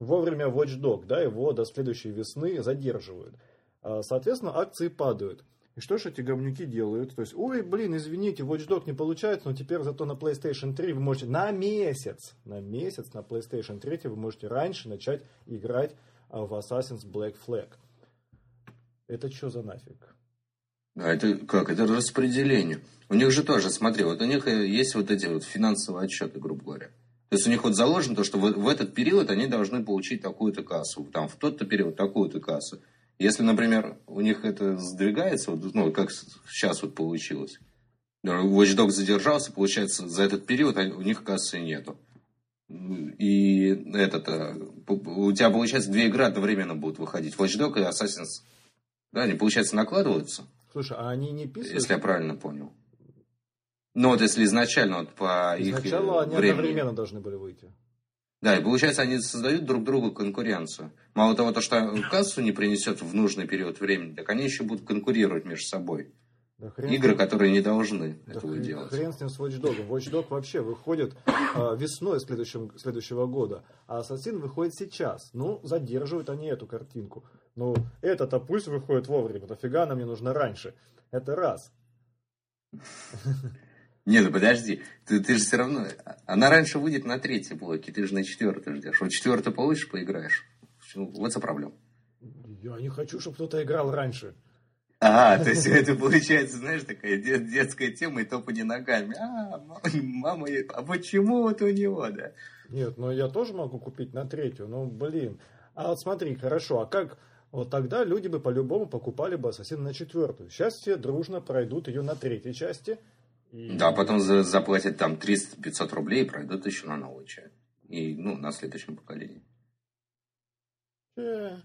вовремя Watch Dog, да, его до следующей весны задерживают. А, Соответственно, акции падают. И что же эти говнюки делают? То есть, ой, блин, извините, Watch Dog не получается, но теперь зато на PlayStation 3 вы можете на месяц, на месяц на PlayStation 3 вы можете раньше начать играть а, в Assassin's Black Flag. Это что за нафиг? А это как? Это распределение. У них же тоже, смотри, вот у них э, есть вот эти вот финансовые отчеты, грубо говоря. То есть у них вот заложено то, что в, в этот период они должны получить такую-то кассу, там в тот-то период такую-то кассу. Если, например, у них это сдвигается, вот, ну, как сейчас вот получилось. Watch Dogs задержался, получается, за этот период у них кассы нету. И этот, э, у тебя, получается, две игры одновременно будут выходить. Watch Dogs и Assassin's. Да, они, получается, накладываются. Слушай, а они не писают? Если я правильно понял. Ну вот если изначально вот по их э, Сначала они времени. одновременно должны были выйти. Да, и получается они создают друг другу конкуренцию. Мало того, то, что кассу не принесет в нужный период времени, так они еще будут конкурировать между собой. Да хрен Игры, которые не должны Да этого хрен, делать. хрен с ним с Watch Dog. Watch Dog вообще выходит а, весной следующем, следующего года, а Ассасин выходит сейчас. Ну, задерживают они эту картинку. Ну, это-то пусть выходит вовремя, нафига нам не нужно раньше. Это раз. Не, ну подожди, ты, ты же все равно... Она раньше выйдет на третьей блоке, ты же на четвертой ждешь. Вот четвертую получишь, поиграешь. Вот за проблема. Я не хочу, чтобы кто-то играл раньше. А, то есть это получается, знаешь, такая де- детская тема и топание ногами. А, ма- мама, а почему вот у него, да? Нет, но я тоже могу купить на третью. Ну, блин. А вот смотри, хорошо, а как... Вот тогда люди бы по-любому покупали бы Ассасин на четвертую. Сейчас все дружно пройдут ее на третьей части. И- Да, потом за- заплатят там 300-500 рублей и пройдут еще на новую часть. И, ну, на следующем поколении. Э,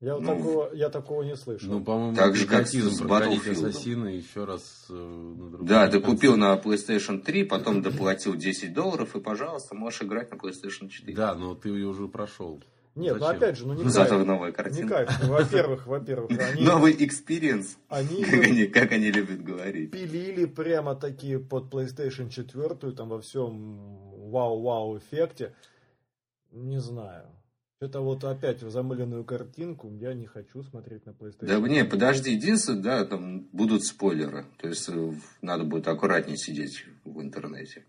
Я, вот Ну, такого, я такого не слышал. Ну, по-моему, Так же, как с- Battlefield. Ассасина еще раз э, на другом Да, ты конце. купил на PlayStation 3, потом доплатил 10 долларов, и, пожалуйста, можешь играть на PlayStation 4. Да, но ты ее уже прошел. Нет, ну Зачем? опять же, ну не Зато кайф. новая Не картина. кайф. Ну, во-первых, во-первых, они, Новый experience, они как они, как они любят говорить. пилили прямо такие под PlayStation 4, там во всем вау-вау эффекте. Не знаю. Это вот опять в замыленную картинку я не хочу смотреть на PlayStation. Да не, подожди, единственное, да, там будут спойлеры. То есть э, надо будет аккуратнее сидеть в интернете.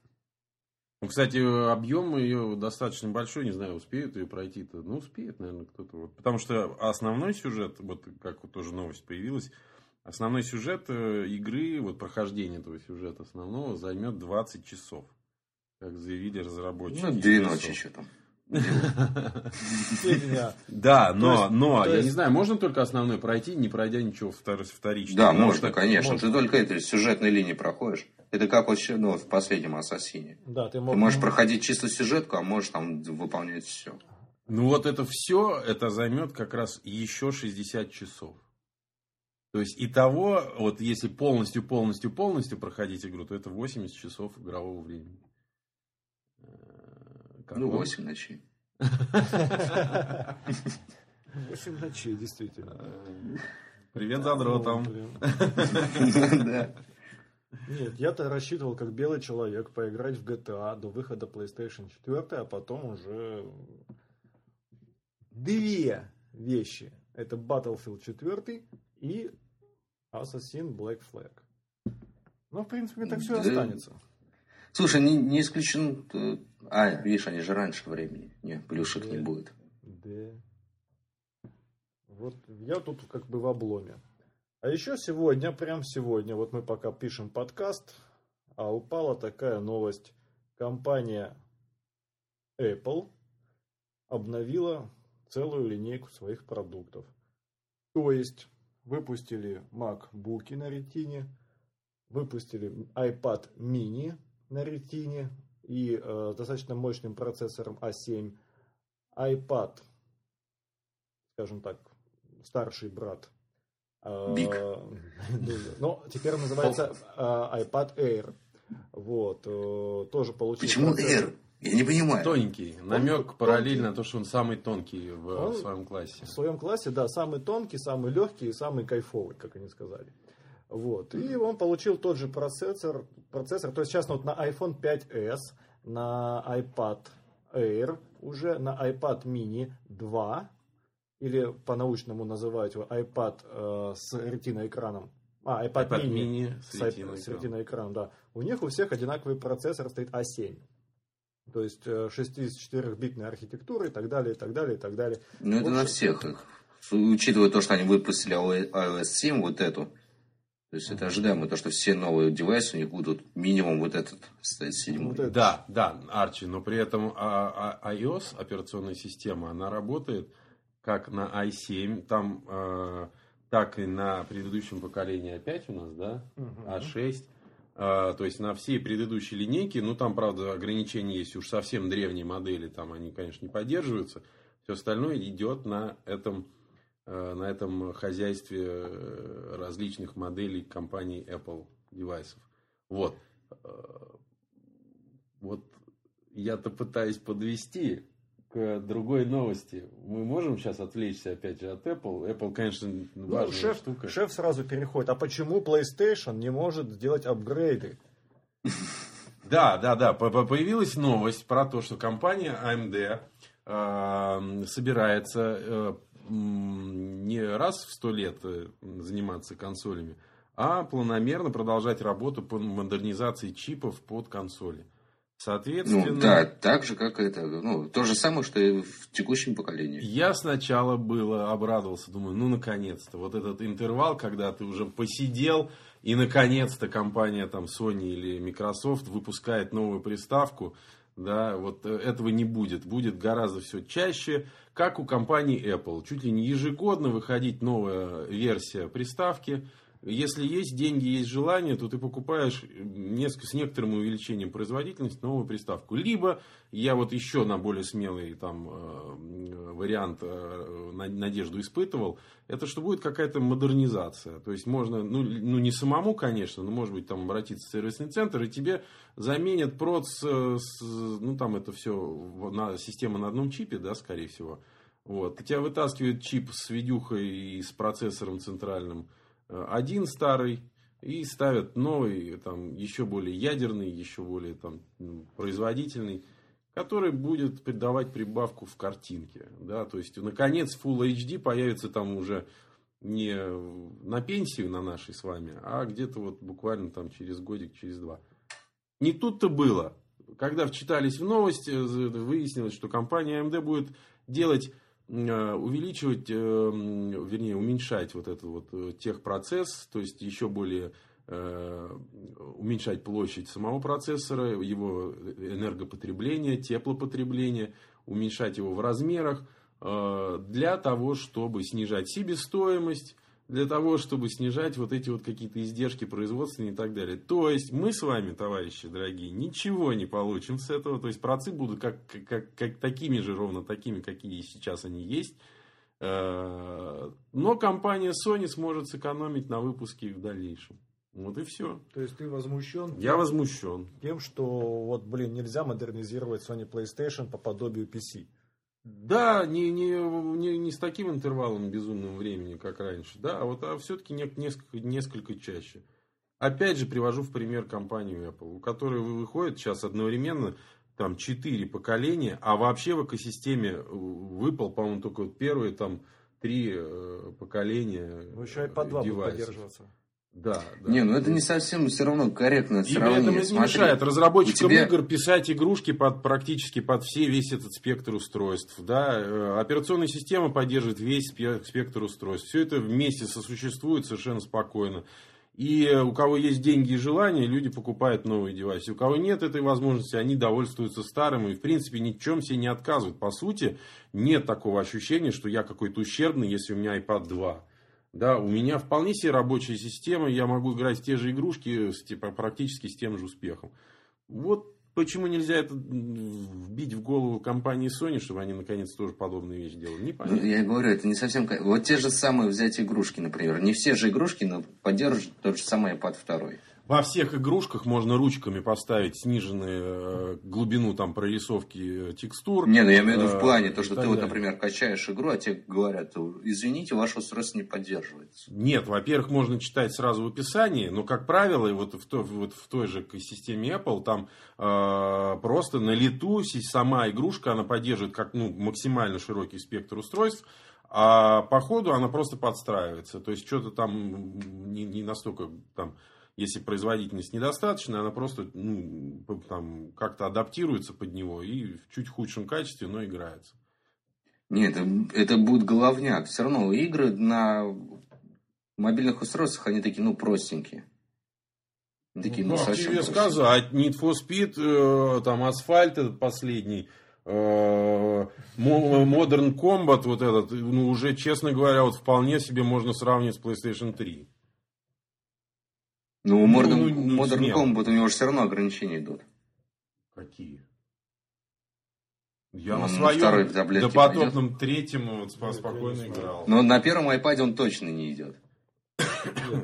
Ну, кстати, объем ее достаточно большой, не знаю, успеют ее пройти-то. Ну, успеет, наверное, кто-то. Вот. Потому что основной сюжет, вот как вот тоже новость появилась, основной сюжет э, игры, вот прохождение этого сюжета основного займет 20 часов. Как заявили разработчики. Ну, две ночи еще там. Да, но, но, я не знаю, можно только основной пройти, не пройдя ничего втор- вторичного. Да, можно, конечно. Ты только этой сюжетной линии проходишь. Это как вот щ- ну, в последнем Ассасине. Да, ты, можешь проходить чисто сюжетку, а можешь там выполнять все. Ну вот это все, это займет как раз еще 60 часов. То есть итого, вот если полностью, полностью, полностью проходить игру, то это 80 часов игрового времени. Э, как Ну, вам? 8 ночей. 8 ночей, действительно. Привет задротам. Нет, я-то рассчитывал, как белый человек, поиграть в GTA до выхода PlayStation 4, а потом уже две вещи. Это Battlefield 4 и Assassin Black Flag. Ну, в принципе, так все останется. Слушай, не, не исключен... А, видишь, они же раньше времени. Не, плюшек не Да. будет. Да. Вот я тут как бы в обломе. А еще сегодня, прям сегодня, вот мы пока пишем подкаст, а упала такая новость. Компания Apple обновила целую линейку своих продуктов. То есть выпустили MacBook на ретине, выпустили iPad mini на ретине и э, достаточно мощным процессором A7, iPad, скажем так, старший брат. Big. Но теперь называется э, iPad Air. Вот, э, тоже получил. Почему Air? Я не понимаю. Тоненький. Намек параллельно то, что он самый тонкий в он своем классе. В своем классе, да, самый тонкий, самый легкий и самый кайфовый, как они сказали. Вот. И он получил тот же процессор, процессор. То есть сейчас вот на iPhone 5s, на iPad Air, уже на iPad mini 2, или по-научному называют его iPad э, с ретиноэкраном. А, iPad, iPad mini, mini с, с ретиноэкраном, да. У них у всех одинаковый процессор стоит A7. То есть 64-битная э, архитектура и так далее, и так далее, и так далее. Ну, это общем... на всех их. Учитывая то, что они выпустили iOS 7, вот эту, то есть это ожидаемо, то, что все новые девайсы у них будут минимум вот этот стоять седьмой. Вот да, да, Арчи, но при этом а, а, iOS, операционная система, она работает как на i7, там, э, так и на предыдущем поколении опять у нас, да, угу. A6. А, то есть на все предыдущие линейки, ну там, правда, ограничения есть уж совсем древние модели, там они, конечно, не поддерживаются. Все остальное идет на этом, а, на этом хозяйстве э, различных моделей компании Apple девайсов. Вот. А, вот я-то пытаюсь подвести к другой новости. Мы можем сейчас отвлечься опять же от Apple. Apple, конечно, ну, важная ну, шеф, штука. Шеф сразу переходит. А почему PlayStation не может сделать апгрейды? Да, да, да. Появилась новость про то, что компания AMD э, собирается э, не раз в сто лет э, заниматься консолями, а планомерно продолжать работу по модернизации чипов под консоли. Соответственно... Ну, да, так же, как это. Ну, то же самое, что и в текущем поколении. Я сначала было обрадовался, думаю, ну, наконец-то. Вот этот интервал, когда ты уже посидел, и, наконец-то, компания там Sony или Microsoft выпускает новую приставку, да, вот э, этого не будет. Будет гораздо все чаще, как у компании Apple. Чуть ли не ежегодно выходить новая версия приставки, если есть деньги, есть желание, то ты покупаешь несколько, с некоторым увеличением производительности новую приставку. Либо я вот еще на более смелый там, э, вариант э, надежду испытывал, это что будет какая-то модернизация. То есть можно, ну, ну не самому, конечно, но может быть там обратиться в сервисный центр, и тебе заменят с ну там это все, на, система на одном чипе, да, скорее всего. Вот. Тебя вытаскивают чип с видюхой и с процессором центральным, один старый и ставят новый, там, еще более ядерный, еще более там, производительный, который будет придавать прибавку в картинке. Да? То есть, наконец, Full HD появится там уже не на пенсию на нашей с вами, а где-то вот буквально там через годик, через два. Не тут-то было. Когда вчитались в новости, выяснилось, что компания AMD будет делать Э, увеличивать, э, вернее, уменьшать вот этот вот э, техпроцесс, то есть еще более уменьшать площадь самого процессора, его энергопотребление, теплопотребление, уменьшать его в размерах для того, чтобы снижать себестоимость, для того, чтобы снижать вот эти вот какие-то издержки производственные и так далее. То есть мы с вами, товарищи дорогие, ничего не получим с этого. То есть процы будут как, как, как такими же, ровно такими, какие сейчас они есть. Э, но компания Sony сможет сэкономить на выпуске в дальнейшем. Вот и все. То есть ты возмущен? Я возмущен. Тем, что вот, блин, нельзя модернизировать Sony PlayStation по подобию PC. Да, не, не, не, не с таким интервалом безумным времени, как раньше, да, а вот а все-таки несколько, несколько чаще. Опять же, привожу в пример компанию Apple, у которой выходит сейчас одновременно там четыре поколения, а вообще в экосистеме выпал, по-моему, только вот первые там три э, поколения. Ну, еще iPad 2 будет поддерживаться. Да, да. Не, ну это не совсем все равно корректно сравнение. И это не мешает разработчикам тебя... игр писать игрушки под практически под все весь этот спектр устройств. Да? Э, операционная система поддерживает весь спектр устройств. Все это вместе сосуществует совершенно спокойно. И у кого есть деньги и желание, люди покупают новые девайсы. У кого нет этой возможности, они довольствуются старым и, в принципе, ни в чем себе не отказывают. По сути, нет такого ощущения, что я какой-то ущербный, если у меня iPad 2. Да, у меня вполне себе рабочая система, я могу играть в те же игрушки с, типа, практически с тем же успехом. Вот Почему нельзя это вбить в голову компании Sony, чтобы они наконец тоже подобные вещи делали? Непонятно. Ну, я говорю, это не совсем... Вот те же самые взять игрушки, например. Не все же игрушки но поддерживают тот же самый iPad 2. Во всех игрушках можно ручками поставить сниженную э, глубину там прорисовки э, текстур. Не, ну я имею в виду в э, плане, то, что ты вот, например, качаешь игру, а тебе говорят, извините, ваше устройство не поддерживается. Нет, во-первых, можно читать сразу в описании, но, как правило, и вот в, той, вот в той же системе Apple, там э, просто на лету сама игрушка, она поддерживает как ну, максимально широкий спектр устройств, а по ходу она просто подстраивается. То есть, что-то там не, не настолько там если производительность недостаточная, она просто ну, там, как-то адаптируется под него и в чуть худшем качестве, но играется. Нет, это, это будет головняк. Все равно игры на мобильных устройствах, они такие, ну, простенькие. Такие, ну, ну как тебе сказать, Need for Speed, э, там, Асфальт этот последний, э, Modern Combat вот этот, ну, уже, честно говоря, вот вполне себе можно сравнить с PlayStation 3. Ну, у Modern, ну, ну, Modern нет. Combat у него же все равно ограничения идут. Какие? Я ну, на своем второй допотопном пойдет. третьем вот, спокойно играл. Но на первом iPad он точно не идет.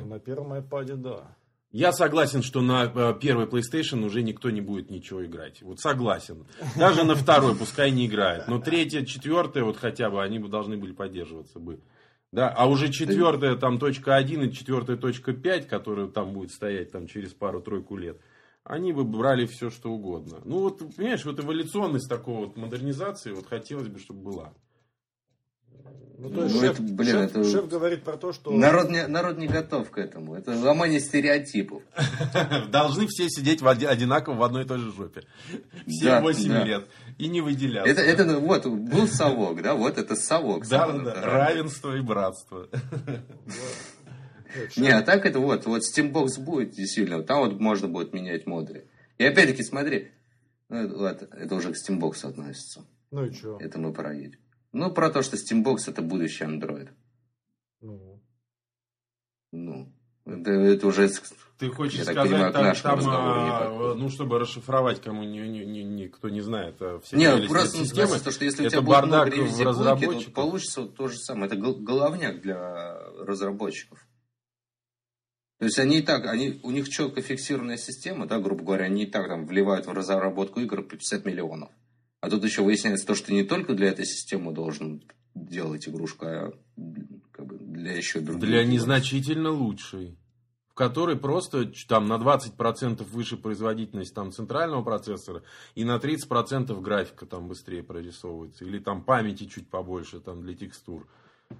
На первом iPad, да. Я согласен, что на э, первый PlayStation уже никто не будет ничего играть. Вот согласен. Даже на второй пускай не играет. Но третье, четвертое, вот хотя бы, они бы должны были поддерживаться бы. Да, а уже четвертая там точка 1 и четвертая точка 5, которая там будет стоять там через пару-тройку лет, они бы брали все, что угодно. Ну вот, понимаешь, вот эволюционность такого вот модернизации вот хотелось бы, чтобы была. Ну, то есть ну, шеф, это, блин, шеф, это... шеф говорит про то, что... Народ не, народ не готов к этому. Это ломание стереотипов. Должны все сидеть в одинаково в одной и той же жопе. Все да, 8 да. лет. И не выделяться. Это, это ну, вот, был совок, да? Вот это совок. Да, да, да. Равенство и братство. Не, а так это вот, вот Steambox будет действительно, там вот можно будет менять моды. И опять-таки, смотри, ну, это, это уже к Steambox относится. Ну и что? Это мы проедем. Ну, про то, что Steambox это будущий Android. Ну. Ну. Это, это уже... Ты хочешь сказать, понимаю, там, там а, ну, чтобы расшифровать, кому ни, ни, ни, никто не знает, а все Нет, просто системы, то, что если у тебя будет много ревизии то получится вот то же самое. Это головняк для разработчиков. То есть они и так, они, у них четко фиксированная система, да, грубо говоря, они и так там вливают в разработку игр по 50 миллионов. А тут еще выясняется то, что не только для этой системы должен делать игрушку, а как бы для еще других. Для незначительно лучшей. В которой просто там на 20% выше производительность там, центрального процессора и на 30% графика там быстрее прорисовывается. Или там памяти чуть побольше там, для текстур.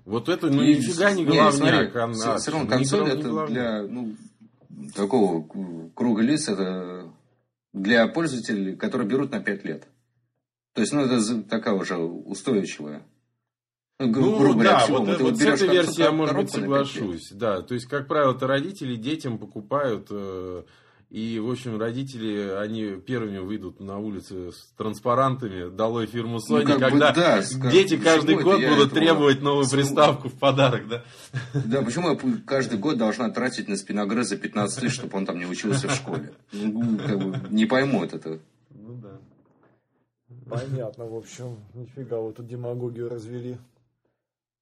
Вот это ну, и, нифига не. Не, смотри, а, все равно консоль это для ну, такого круга лиц, это для пользователей, которые берут на 5 лет. То есть, ну, это такая уже устойчивая. Ну, гру- ну да, всего, вот, вот, вот с этой версией я, может быть, соглашусь. Да, то есть, как правило, это родители детям покупают, э, и, в общем, родители, они первыми выйдут на улицы с транспарантами «Долой фирму Sony», ну, когда бы, да, дети каждый год будут требовать новую приставку в подарок, да? Да, почему я каждый год должна тратить на спиногрыза 15 тысяч, чтобы он там не учился в школе? Ну, как бы, не пойму это. Понятно, в общем. Нифига, вот тут демагогию развели.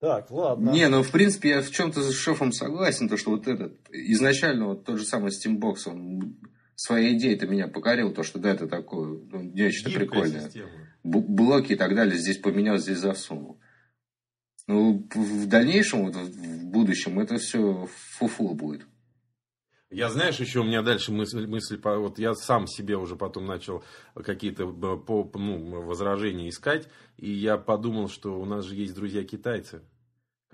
Так, ладно. Не, ну в принципе я в чем-то с шефом согласен, то что вот этот изначально вот тот же самый Steambox, он своей идеей-то меня покорил, то что да, это такое, ну, нечто Гибкая прикольное. Блоки и так далее здесь поменял, здесь засунул. Ну, в дальнейшем, вот, в будущем, это все фуфу будет. Я, знаешь, еще у меня дальше мысль, мысль вот я сам себе уже потом начал какие-то по, ну, возражения искать, и я подумал, что у нас же есть друзья китайцы,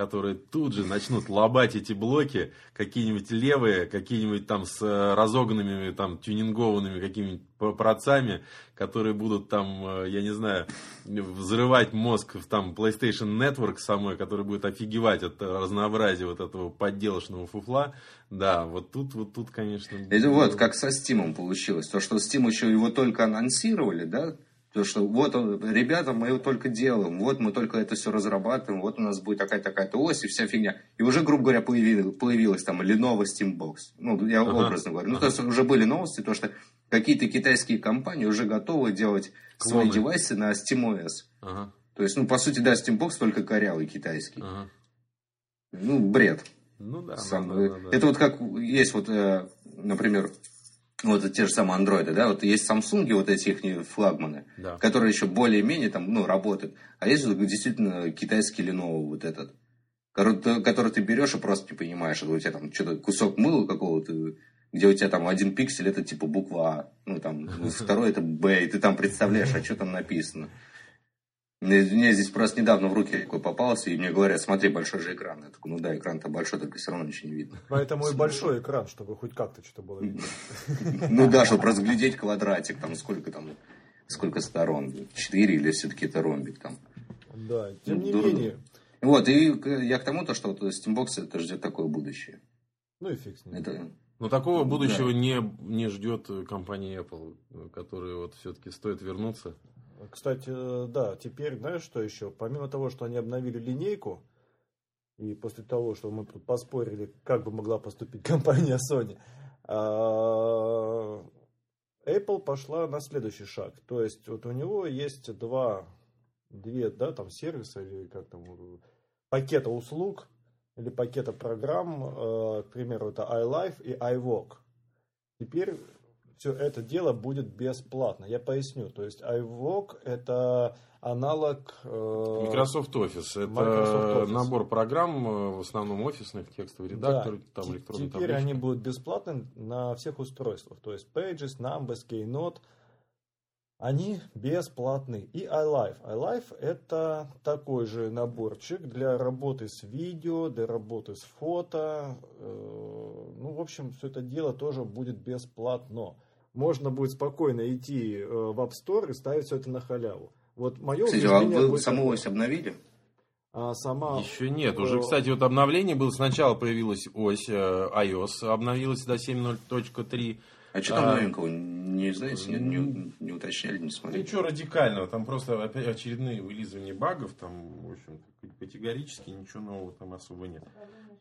которые тут же начнут лобать эти блоки, какие-нибудь левые, какие-нибудь там с э, разогнанными, там, тюнингованными какими-нибудь процами, которые будут там, э, я не знаю, взрывать мозг в там PlayStation Network самой, который будет офигевать от разнообразия вот этого подделочного фуфла. Да, вот тут, вот тут, конечно... Это вот как со Steam получилось. То, что Steam еще его только анонсировали, да, то, что вот, ребята, мы его только делаем, вот мы только это все разрабатываем, вот у нас будет такая-такая-то ось и вся фигня. И уже, грубо говоря, появилась, появилась там Lenovo Steambox. Ну, я ага. образно говорю. Ну, ага. то есть уже были новости, то, что какие-то китайские компании уже готовы делать Клоны. свои девайсы на SteamOS. Ага. То есть, ну, по сути, да, Steambox только корявый китайский. Ага. Ну, бред. Ну да, Сам, да, да, да. Это вот как есть вот, э, например, вот те же самые андроиды, да, вот есть Samsung, вот эти их флагманы, да. которые еще более-менее там, ну, работают. А есть действительно китайский Lenovo вот этот, который, который ты берешь и просто не понимаешь, это у тебя там что-то кусок мыла какого-то, где у тебя там один пиксель, это типа буква А, ну там второй это Б, и ты там представляешь, а что там написано. Мне здесь просто недавно в руки такой попался, и мне говорят, смотри, большой же экран. Я такой, ну да, экран-то большой, только все равно ничего не видно. Поэтому и большой экран, чтобы хоть как-то что-то было видно. Ну да, чтобы разглядеть квадратик, там сколько там, сколько сторон, четыре или все-таки это ромбик там. Да, тем не менее. Вот, и я к тому, то, что вот Steambox это ждет такое будущее. Ну и фиг с ним. Это... Но такого будущего да. не, не ждет компания Apple, которая вот все-таки стоит вернуться кстати, э, да, теперь, знаешь, что еще? Помимо того, что они обновили линейку, и после того, что мы поспорили, как бы могла поступить компания Sony, а, Apple пошла на следующий шаг. То есть, вот у него есть два, две, да, там сервиса, или как там, пакета услуг, или пакета программ, э, к примеру, это iLife и iWalk. Теперь все это дело будет бесплатно. Я поясню. То есть iVogue это аналог... Э, Microsoft Office. Это Microsoft Office. набор программ, э, в основном офисных, текстовый редактор, да. там электронные Теперь таблички. они будут бесплатны на всех устройствах. То есть Pages, Numbers, Keynote. Они бесплатны. И iLife. iLife это такой же наборчик для работы с видео, для работы с фото. Э, ну, в общем, все это дело тоже будет бесплатно можно будет спокойно идти э, в App Store и ставить все это на халяву. Вот мое Кстати, а вы саму ось обновили? А сама... Еще нет. Уже, э, кстати, вот обновление было. Сначала появилась ось э, iOS, обновилась до 7.0.3. А что там а, новенького? Не знаете, не, не, не уточняли, не смотрели? Ничего радикального. Там просто опять очередные вылизывания багов. Там, в общем, категорически ничего нового там особо нет.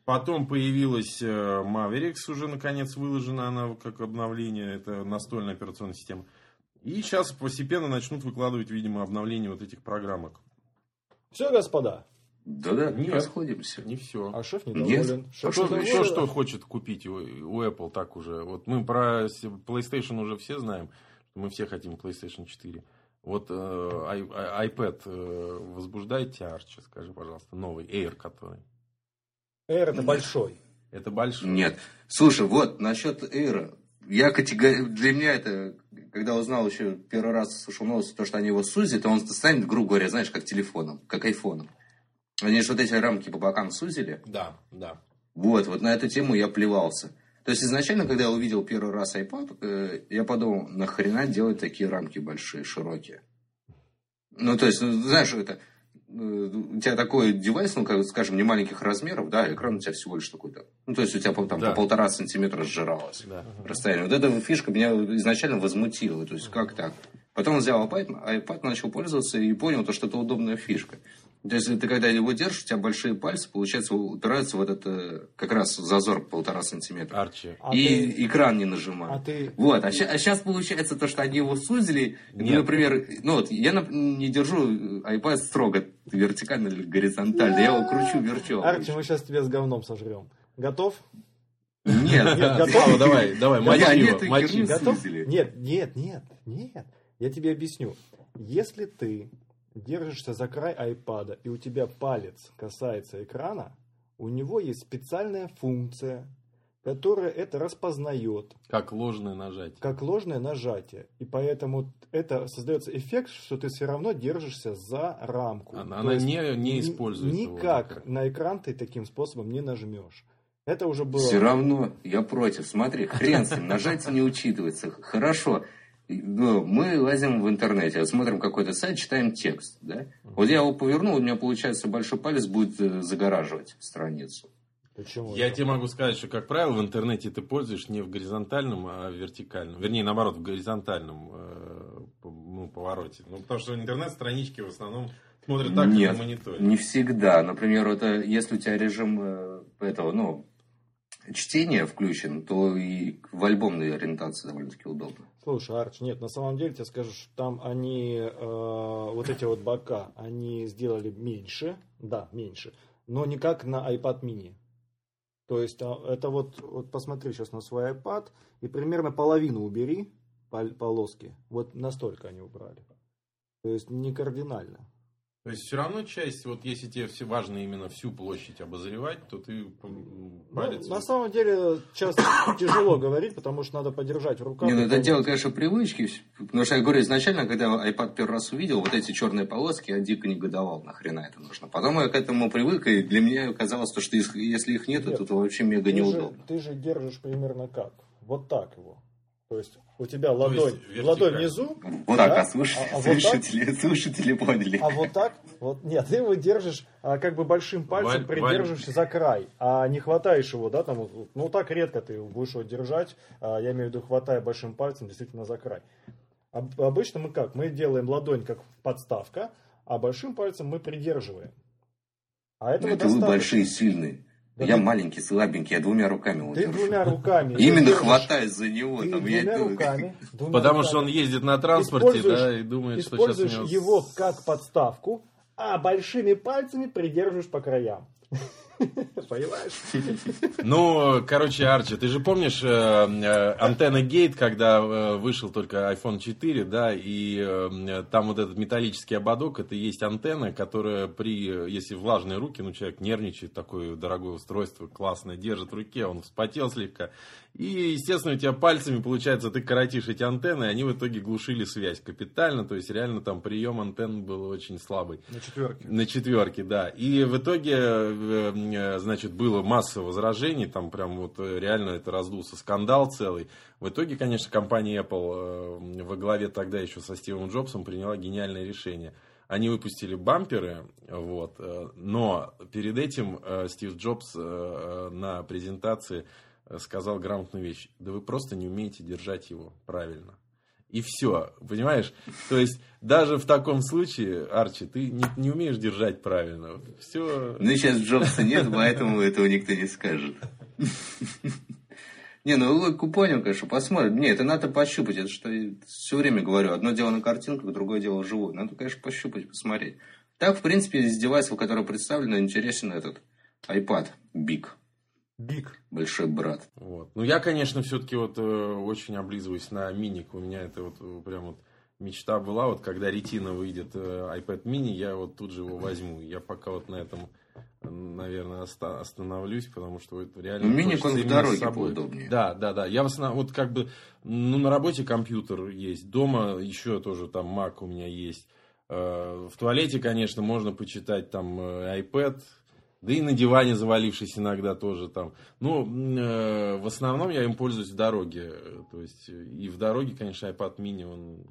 Потом появилась э, Mavericks, уже наконец выложена она как обновление, это настольная операционная система. И сейчас постепенно начнут выкладывать, видимо, обновление вот этих программок. Все, господа. Да-да, не расходимся. Не все. А шеф недоволен. Нет. Шеф а кто, кто что хочет купить у, у Apple так уже? Вот мы про PlayStation уже все знаем, что мы все хотим PlayStation 4. Вот э, iPad э, возбуждает тебя, Арчи, скажи, пожалуйста, новый Air который. Air это большой. Это большой. Нет. Слушай, вот насчет Air. Я категори... Для меня это, когда узнал еще первый раз, слышал новость, то, что они его сузят, он станет, грубо говоря, знаешь, как телефоном, как айфоном. Они же вот эти рамки по бокам сузили. Да, да. Вот, вот на эту тему я плевался. То есть изначально, когда я увидел первый раз iPad, э, я подумал, нахрена делать такие рамки большие, широкие. Ну, то есть, ну, знаешь, это у тебя такой девайс, ну, как, скажем, не маленьких размеров, да, экран у тебя всего лишь такой-то. Ну, то есть, у тебя там да. по полтора сантиметра сжиралось да. расстояние. Вот эта фишка меня изначально возмутила. То есть, как так? Потом он взял iPad, iPad начал пользоваться и понял, то, что это удобная фишка. То есть, ты когда его держишь, у тебя большие пальцы, получается, упираются в этот э, как раз зазор полтора сантиметра. Арчи. А и ты... экран не нажимает. А ты... Вот, а, ща, а сейчас получается то, что они его сузили. Нет. например, ну вот, я не держу iPad строго вертикально или горизонтально. Я его кручу, верчу. Арчи, мы сейчас тебя с говном сожрем. Готов? Нет, нет, готов. давай, давай, мочи его, мочи. Готов? Нет, нет, нет, нет. Я тебе объясню. Если ты держишься за край айпада, и у тебя палец касается экрана, у него есть специальная функция, которое это распознает. Как ложное нажатие. Как ложное нажатие. И поэтому это создается эффект, что ты все равно держишься за рамку. Она, она не, не использует Никак его. на экран ты таким способом не нажмешь. Это уже было... Все равно я против. Смотри, хрен с ним, нажатие не учитывается. Хорошо, ну, мы лазим в интернете, смотрим какой-то сайт, читаем текст. Да? Вот я его повернул, у меня получается большой палец будет э, загораживать страницу. Почему Я тебе могу сказать, что, как правило, в интернете ты пользуешь не в горизонтальном, а в вертикальном. Вернее, наоборот, в горизонтальном э, ну, повороте. Ну, потому что интернет-странички в основном смотрят так, Нет, как на мониторе. не всегда. Например, это, если у тебя режим э, этого, ну, чтения включен, то и в альбомной ориентации довольно-таки удобно. Слушай, Арч, нет, на самом деле, тебе скажу, что там они, э, вот эти вот бока, они сделали меньше, да, меньше, но не как на iPad mini. То есть а, это вот, вот посмотри сейчас на свой iPad и примерно половину убери полоски. Вот настолько они убрали. То есть не кардинально. То есть все равно часть, вот если тебе все важно именно всю площадь обозревать, то ты палец... Ну, на самом деле часто тяжело говорить, потому что надо подержать в руках. Не, ну это дело, конечно, привычки. Потому что я говорю, изначально, когда iPad первый раз увидел, вот эти черные полоски, я дико негодовал, нахрена это нужно. Потом я к этому привык, и для меня казалось, что если их нет, нет то вообще мега неудобно. Же, ты же держишь примерно как? Вот так его. То есть у тебя ладонь, ладонь внизу. Вот да? так, а, слушай, а, а слушатели, вот так, слушатели поняли. А вот так, вот нет, ты его держишь, а, как бы большим пальцем Валь, придерживаешься за край, а не хватаешь его, да, там, ну так редко ты будешь его держать, а, я имею в виду, хватая большим пальцем действительно за край. Обычно мы как? Мы делаем ладонь как подставка, а большим пальцем мы придерживаем. А этого это вы большие, сильные. Да я ты... маленький, слабенький, я двумя руками его Ты держу. двумя руками. Именно хватаюсь за него. Ты там, двумя я... руками. Двумя Потому руками. что он ездит на транспорте, да, и думает, что сейчас у него... его как подставку, а большими пальцами придерживаешь по краям. Понимаешь? Ну, короче, Арчи, ты же помнишь э, э, антенна Гейт, когда э, вышел только iPhone 4, да, и там вот этот металлический ободок, это есть антенна, которая при, если влажные руки, ну, человек нервничает, такое дорогое устройство, классное, держит в руке, он вспотел слегка, и, естественно, у тебя пальцами, получается, ты коротишь эти антенны, и они в итоге глушили связь капитально. То есть, реально там прием антенн был очень слабый. На четверке. На четверке, да. И в итоге, э, э, значит, было масса возражений. Там прям вот э, реально это раздулся скандал целый. В итоге, конечно, компания Apple во главе тогда еще со Стивом Джобсом приняла гениальное решение. Они выпустили бамперы, вот, но перед этим Стив Джобс на презентации сказал грамотную вещь. Да вы просто не умеете держать его правильно. И все, понимаешь? То есть, даже в таком случае, Арчи, ты не, не умеешь держать правильно. Все. Ну, сейчас Джобса нет, поэтому этого никто не скажет. Не, ну логику понял, конечно, посмотрим. Не, это надо пощупать. Это что я все время говорю. Одно дело на картинках, другое дело вживую. Надо, конечно, пощупать, посмотреть. Так, в принципе, из девайсов, которые представлены, интересен этот iPad Big. Биг. Большой брат. Вот. Ну, я, конечно, все-таки вот э, очень облизываюсь на миник. У меня это вот э, прям вот мечта была. Вот когда ретина выйдет э, iPad mini, я вот тут же его возьму. Я пока вот на этом, наверное, оста- остановлюсь, потому что это реально... Ну, миник он в дороге поудобнее. Да, да, да. Я в основном, вот как бы, ну, на работе компьютер есть. Дома еще тоже там Mac у меня есть. Э, в туалете, конечно, можно почитать там э, iPad, да и на диване завалившись иногда тоже там. Ну, э, в основном я им пользуюсь в дороге. То есть, и в дороге, конечно, iPad mini, он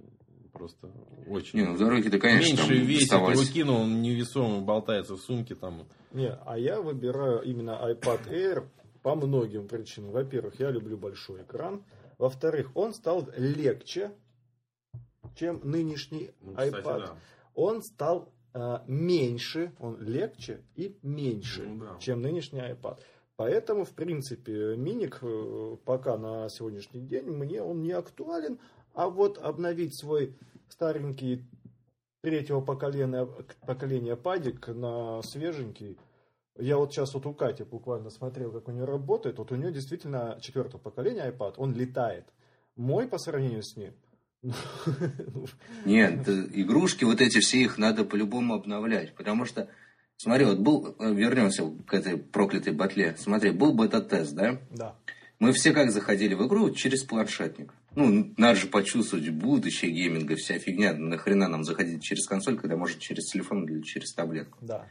просто очень... Не, ну в дороге-то, конечно, Меньше весит, его кинул, он невесомый, болтается в сумке там. Не, а я выбираю именно iPad Air по многим причинам. Во-первых, я люблю большой экран. Во-вторых, он стал легче, чем нынешний ну, кстати, iPad. Да. Он стал меньше, он легче и меньше, ну, да. чем нынешний iPad. Поэтому, в принципе, миник э, пока на сегодняшний день мне он не актуален, а вот обновить свой старенький третьего поколения, поколения падик на свеженький. Я вот сейчас вот у Кати буквально смотрел, как у нее работает. Вот у нее действительно четвертого поколения iPad, он летает. Мой по сравнению с ним – нет, игрушки вот эти все их надо по-любому обновлять, потому что, смотри, вот был, вернемся к этой проклятой батле, смотри, был бета-тест, да? Да. Мы все как заходили в игру через планшетник. Ну, надо же почувствовать будущее гейминга, вся фигня. Нахрена нам заходить через консоль, когда можно через телефон или через таблетку. Да.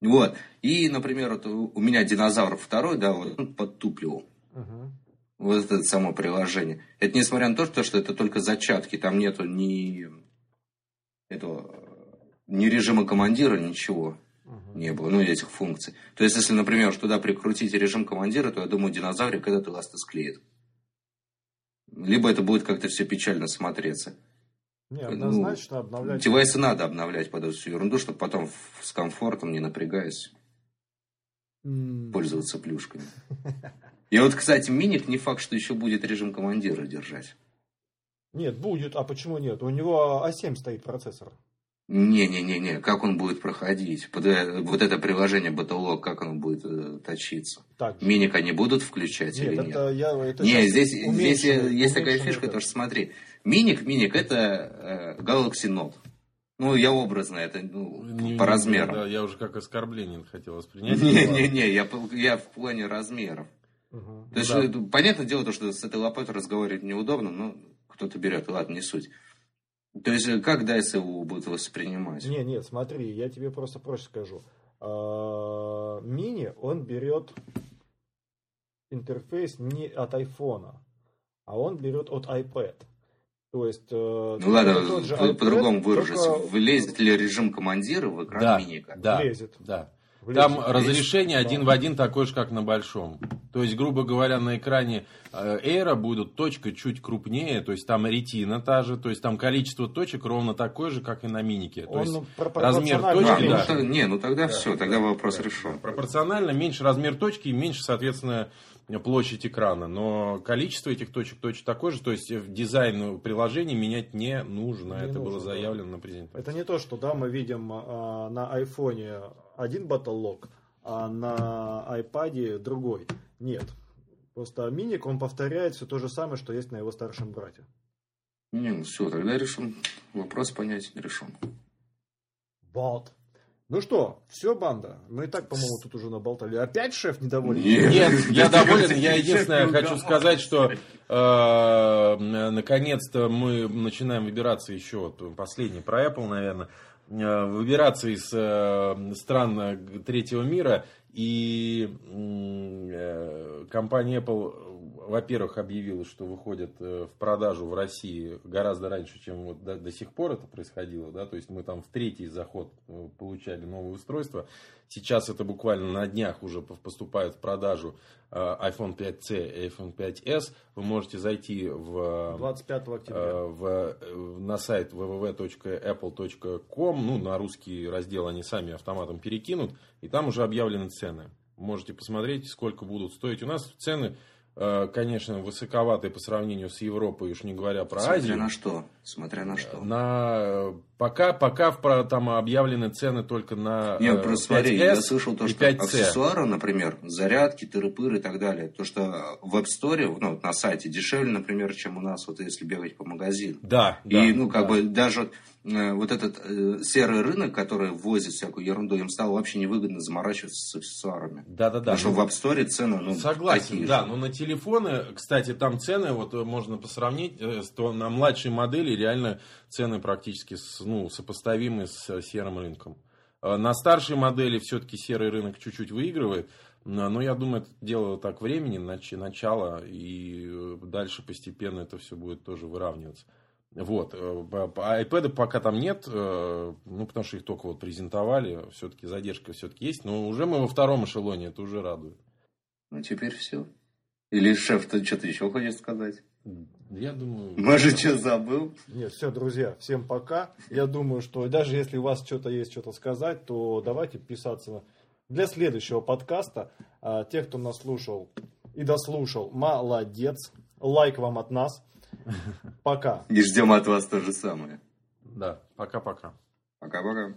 Вот. И, например, вот у меня динозавр второй, да, вот он подтупливал. Мгм. Вот это само приложение. Это несмотря на то, что это только зачатки, там нету ни этого, ни режима командира, ничего Мгм. не было, ну, этих функций. То есть, если, например, туда прикрутить режим командира, то, я думаю, динозаврик этот ласты склеит. Либо это будет как-то все печально смотреться. Не, Ну, однозначно обновлять. Девайсы надо обновлять под эту всю ерунду, чтобы потом с комфортом, не напрягаясь, пользоваться плюшками. И вот, кстати, миник не факт, что еще будет режим командира держать. Нет, будет. А почему нет? У него А7 стоит процессор. Не-не-не-не, как он будет проходить? Под, э, Вот это приложение Battlelog, как оно будет э, точиться? Так. Миник они будут включать Нет, или нет? это я... Это Не, здесь, здесь уменьшенный- есть такая уменьшенный фишка, этот. тоже смотри. Миник, миник это э, Galaxy Note. Ну, я образно, это ну, Не- по размерам. Да, я уже как оскорбление хотел воспринять. Не-не-не, я, я в плане размеров. Мгм. То есть, Да. это, понятное дело, то, что с этой лопатой разговаривать неудобно, но кто-то берет, ладно, не суть. То есть, э, как DICE его будут воспринимать? Не, нет, смотри, я тебе просто проще скажу. А, Мини, он берет интерфейс не от айфона, а он берет от iPad. То есть... э, Ну ладно, по-другому выражусь. только Влезет ли режим командира в экран Да, миника? да, Влезет. да. Там разрешение Да. один в один такое же, как на большом. То есть, грубо говоря, на экране э, Air будут точка чуть крупнее, то есть там ретина та же, то есть там количество точек ровно такое же, как и на минике. То Он есть про- размер пропорционально точки, ну, да. то- не, ну тогда все, тогда вопрос решен. пропорционально меньше размер точки и меньше, соответственно, площадь экрана. Но количество этих точек точно такое же, то есть в дизайн приложения менять не нужно. Не Это было нужно, да. заявлено на презентации. Это не то, что да, мы видим а, на айфоне один батллог, а на айпаде другой. Нет. Просто миник, он повторяет все то же самое, что есть на его старшем брате. Не, ну все, тогда решен. Вопрос понятен, решен. Вот. Ну что, все, банда? Мы и так, по-моему, тут уже наболтали. Опять шеф недоволен? Нет. Нет, я доволен. Я единственное хочу сказать, что э, наконец-то мы начинаем выбираться еще, вот последний про Apple, наверное, выбираться из э, стран э, третьего мира. И э, компания Apple, э, во-первых, объявила, что выходит э, в продажу в России гораздо раньше, чем вот до, до сих пор это происходило. Да? То есть мы там в третий заход э, получали новое устройство. Сейчас это буквально на днях уже по- поступает в продажу э, iPhone 5C и iPhone 5s. Вы можете зайти в 25 октября. в, на сайт www.apple.com, ну, на русский раздел они сами автоматом перекинут, и там уже объявлены цены. Можете посмотреть, сколько будут стоить. У нас цены, конечно, высоковатые по сравнению с Европой, уж не говоря про Смотря Азию. на что. Смотря на что. На, э, пока, пока в там объявлены цены только на Не, э, просто смотри, 5S я слышал то, что 5C. аксессуары, например, зарядки, тыры-пыры и так далее, то, что в App Store, ну, на сайте дешевле, например, чем у нас, вот если бегать по магазину. Да, да. и, ну, как да. бы, даже э, вот этот э, серый рынок, который возит всякую ерунду, им стало вообще невыгодно заморачиваться с аксессуарами. Да-да-да. Потому что Ну, в App Store цены, ну, Согласен, такие да, же. но на телефоны, кстати, там цены, вот э, можно посравнить, э, с то- на младшей модели реально цены практически ну, сопоставимы с э, серым рынком. Э, На старшей модели все-таки серый рынок чуть-чуть выигрывает, но я думаю, это дело так времени, нач- начало, и э, дальше постепенно это все будет тоже выравниваться. Вот. э, по- iPad пока там нет, э, ну, потому что их только вот презентовали, все-таки задержка все-таки есть, но уже мы во втором эшелоне, это уже радует. Ну, теперь все. Или шеф, ты что-то еще хочешь сказать? Я думаю... Может, что забыл? Нет, все, друзья, всем пока. Я думаю, что даже если у вас что-то есть что-то сказать, то давайте писаться для следующего подкаста. А, Те, кто нас слушал и дослушал, молодец. Лайк вам от нас. Пока. И ждем от вас то же самое. Да, пока-пока. Пока-пока.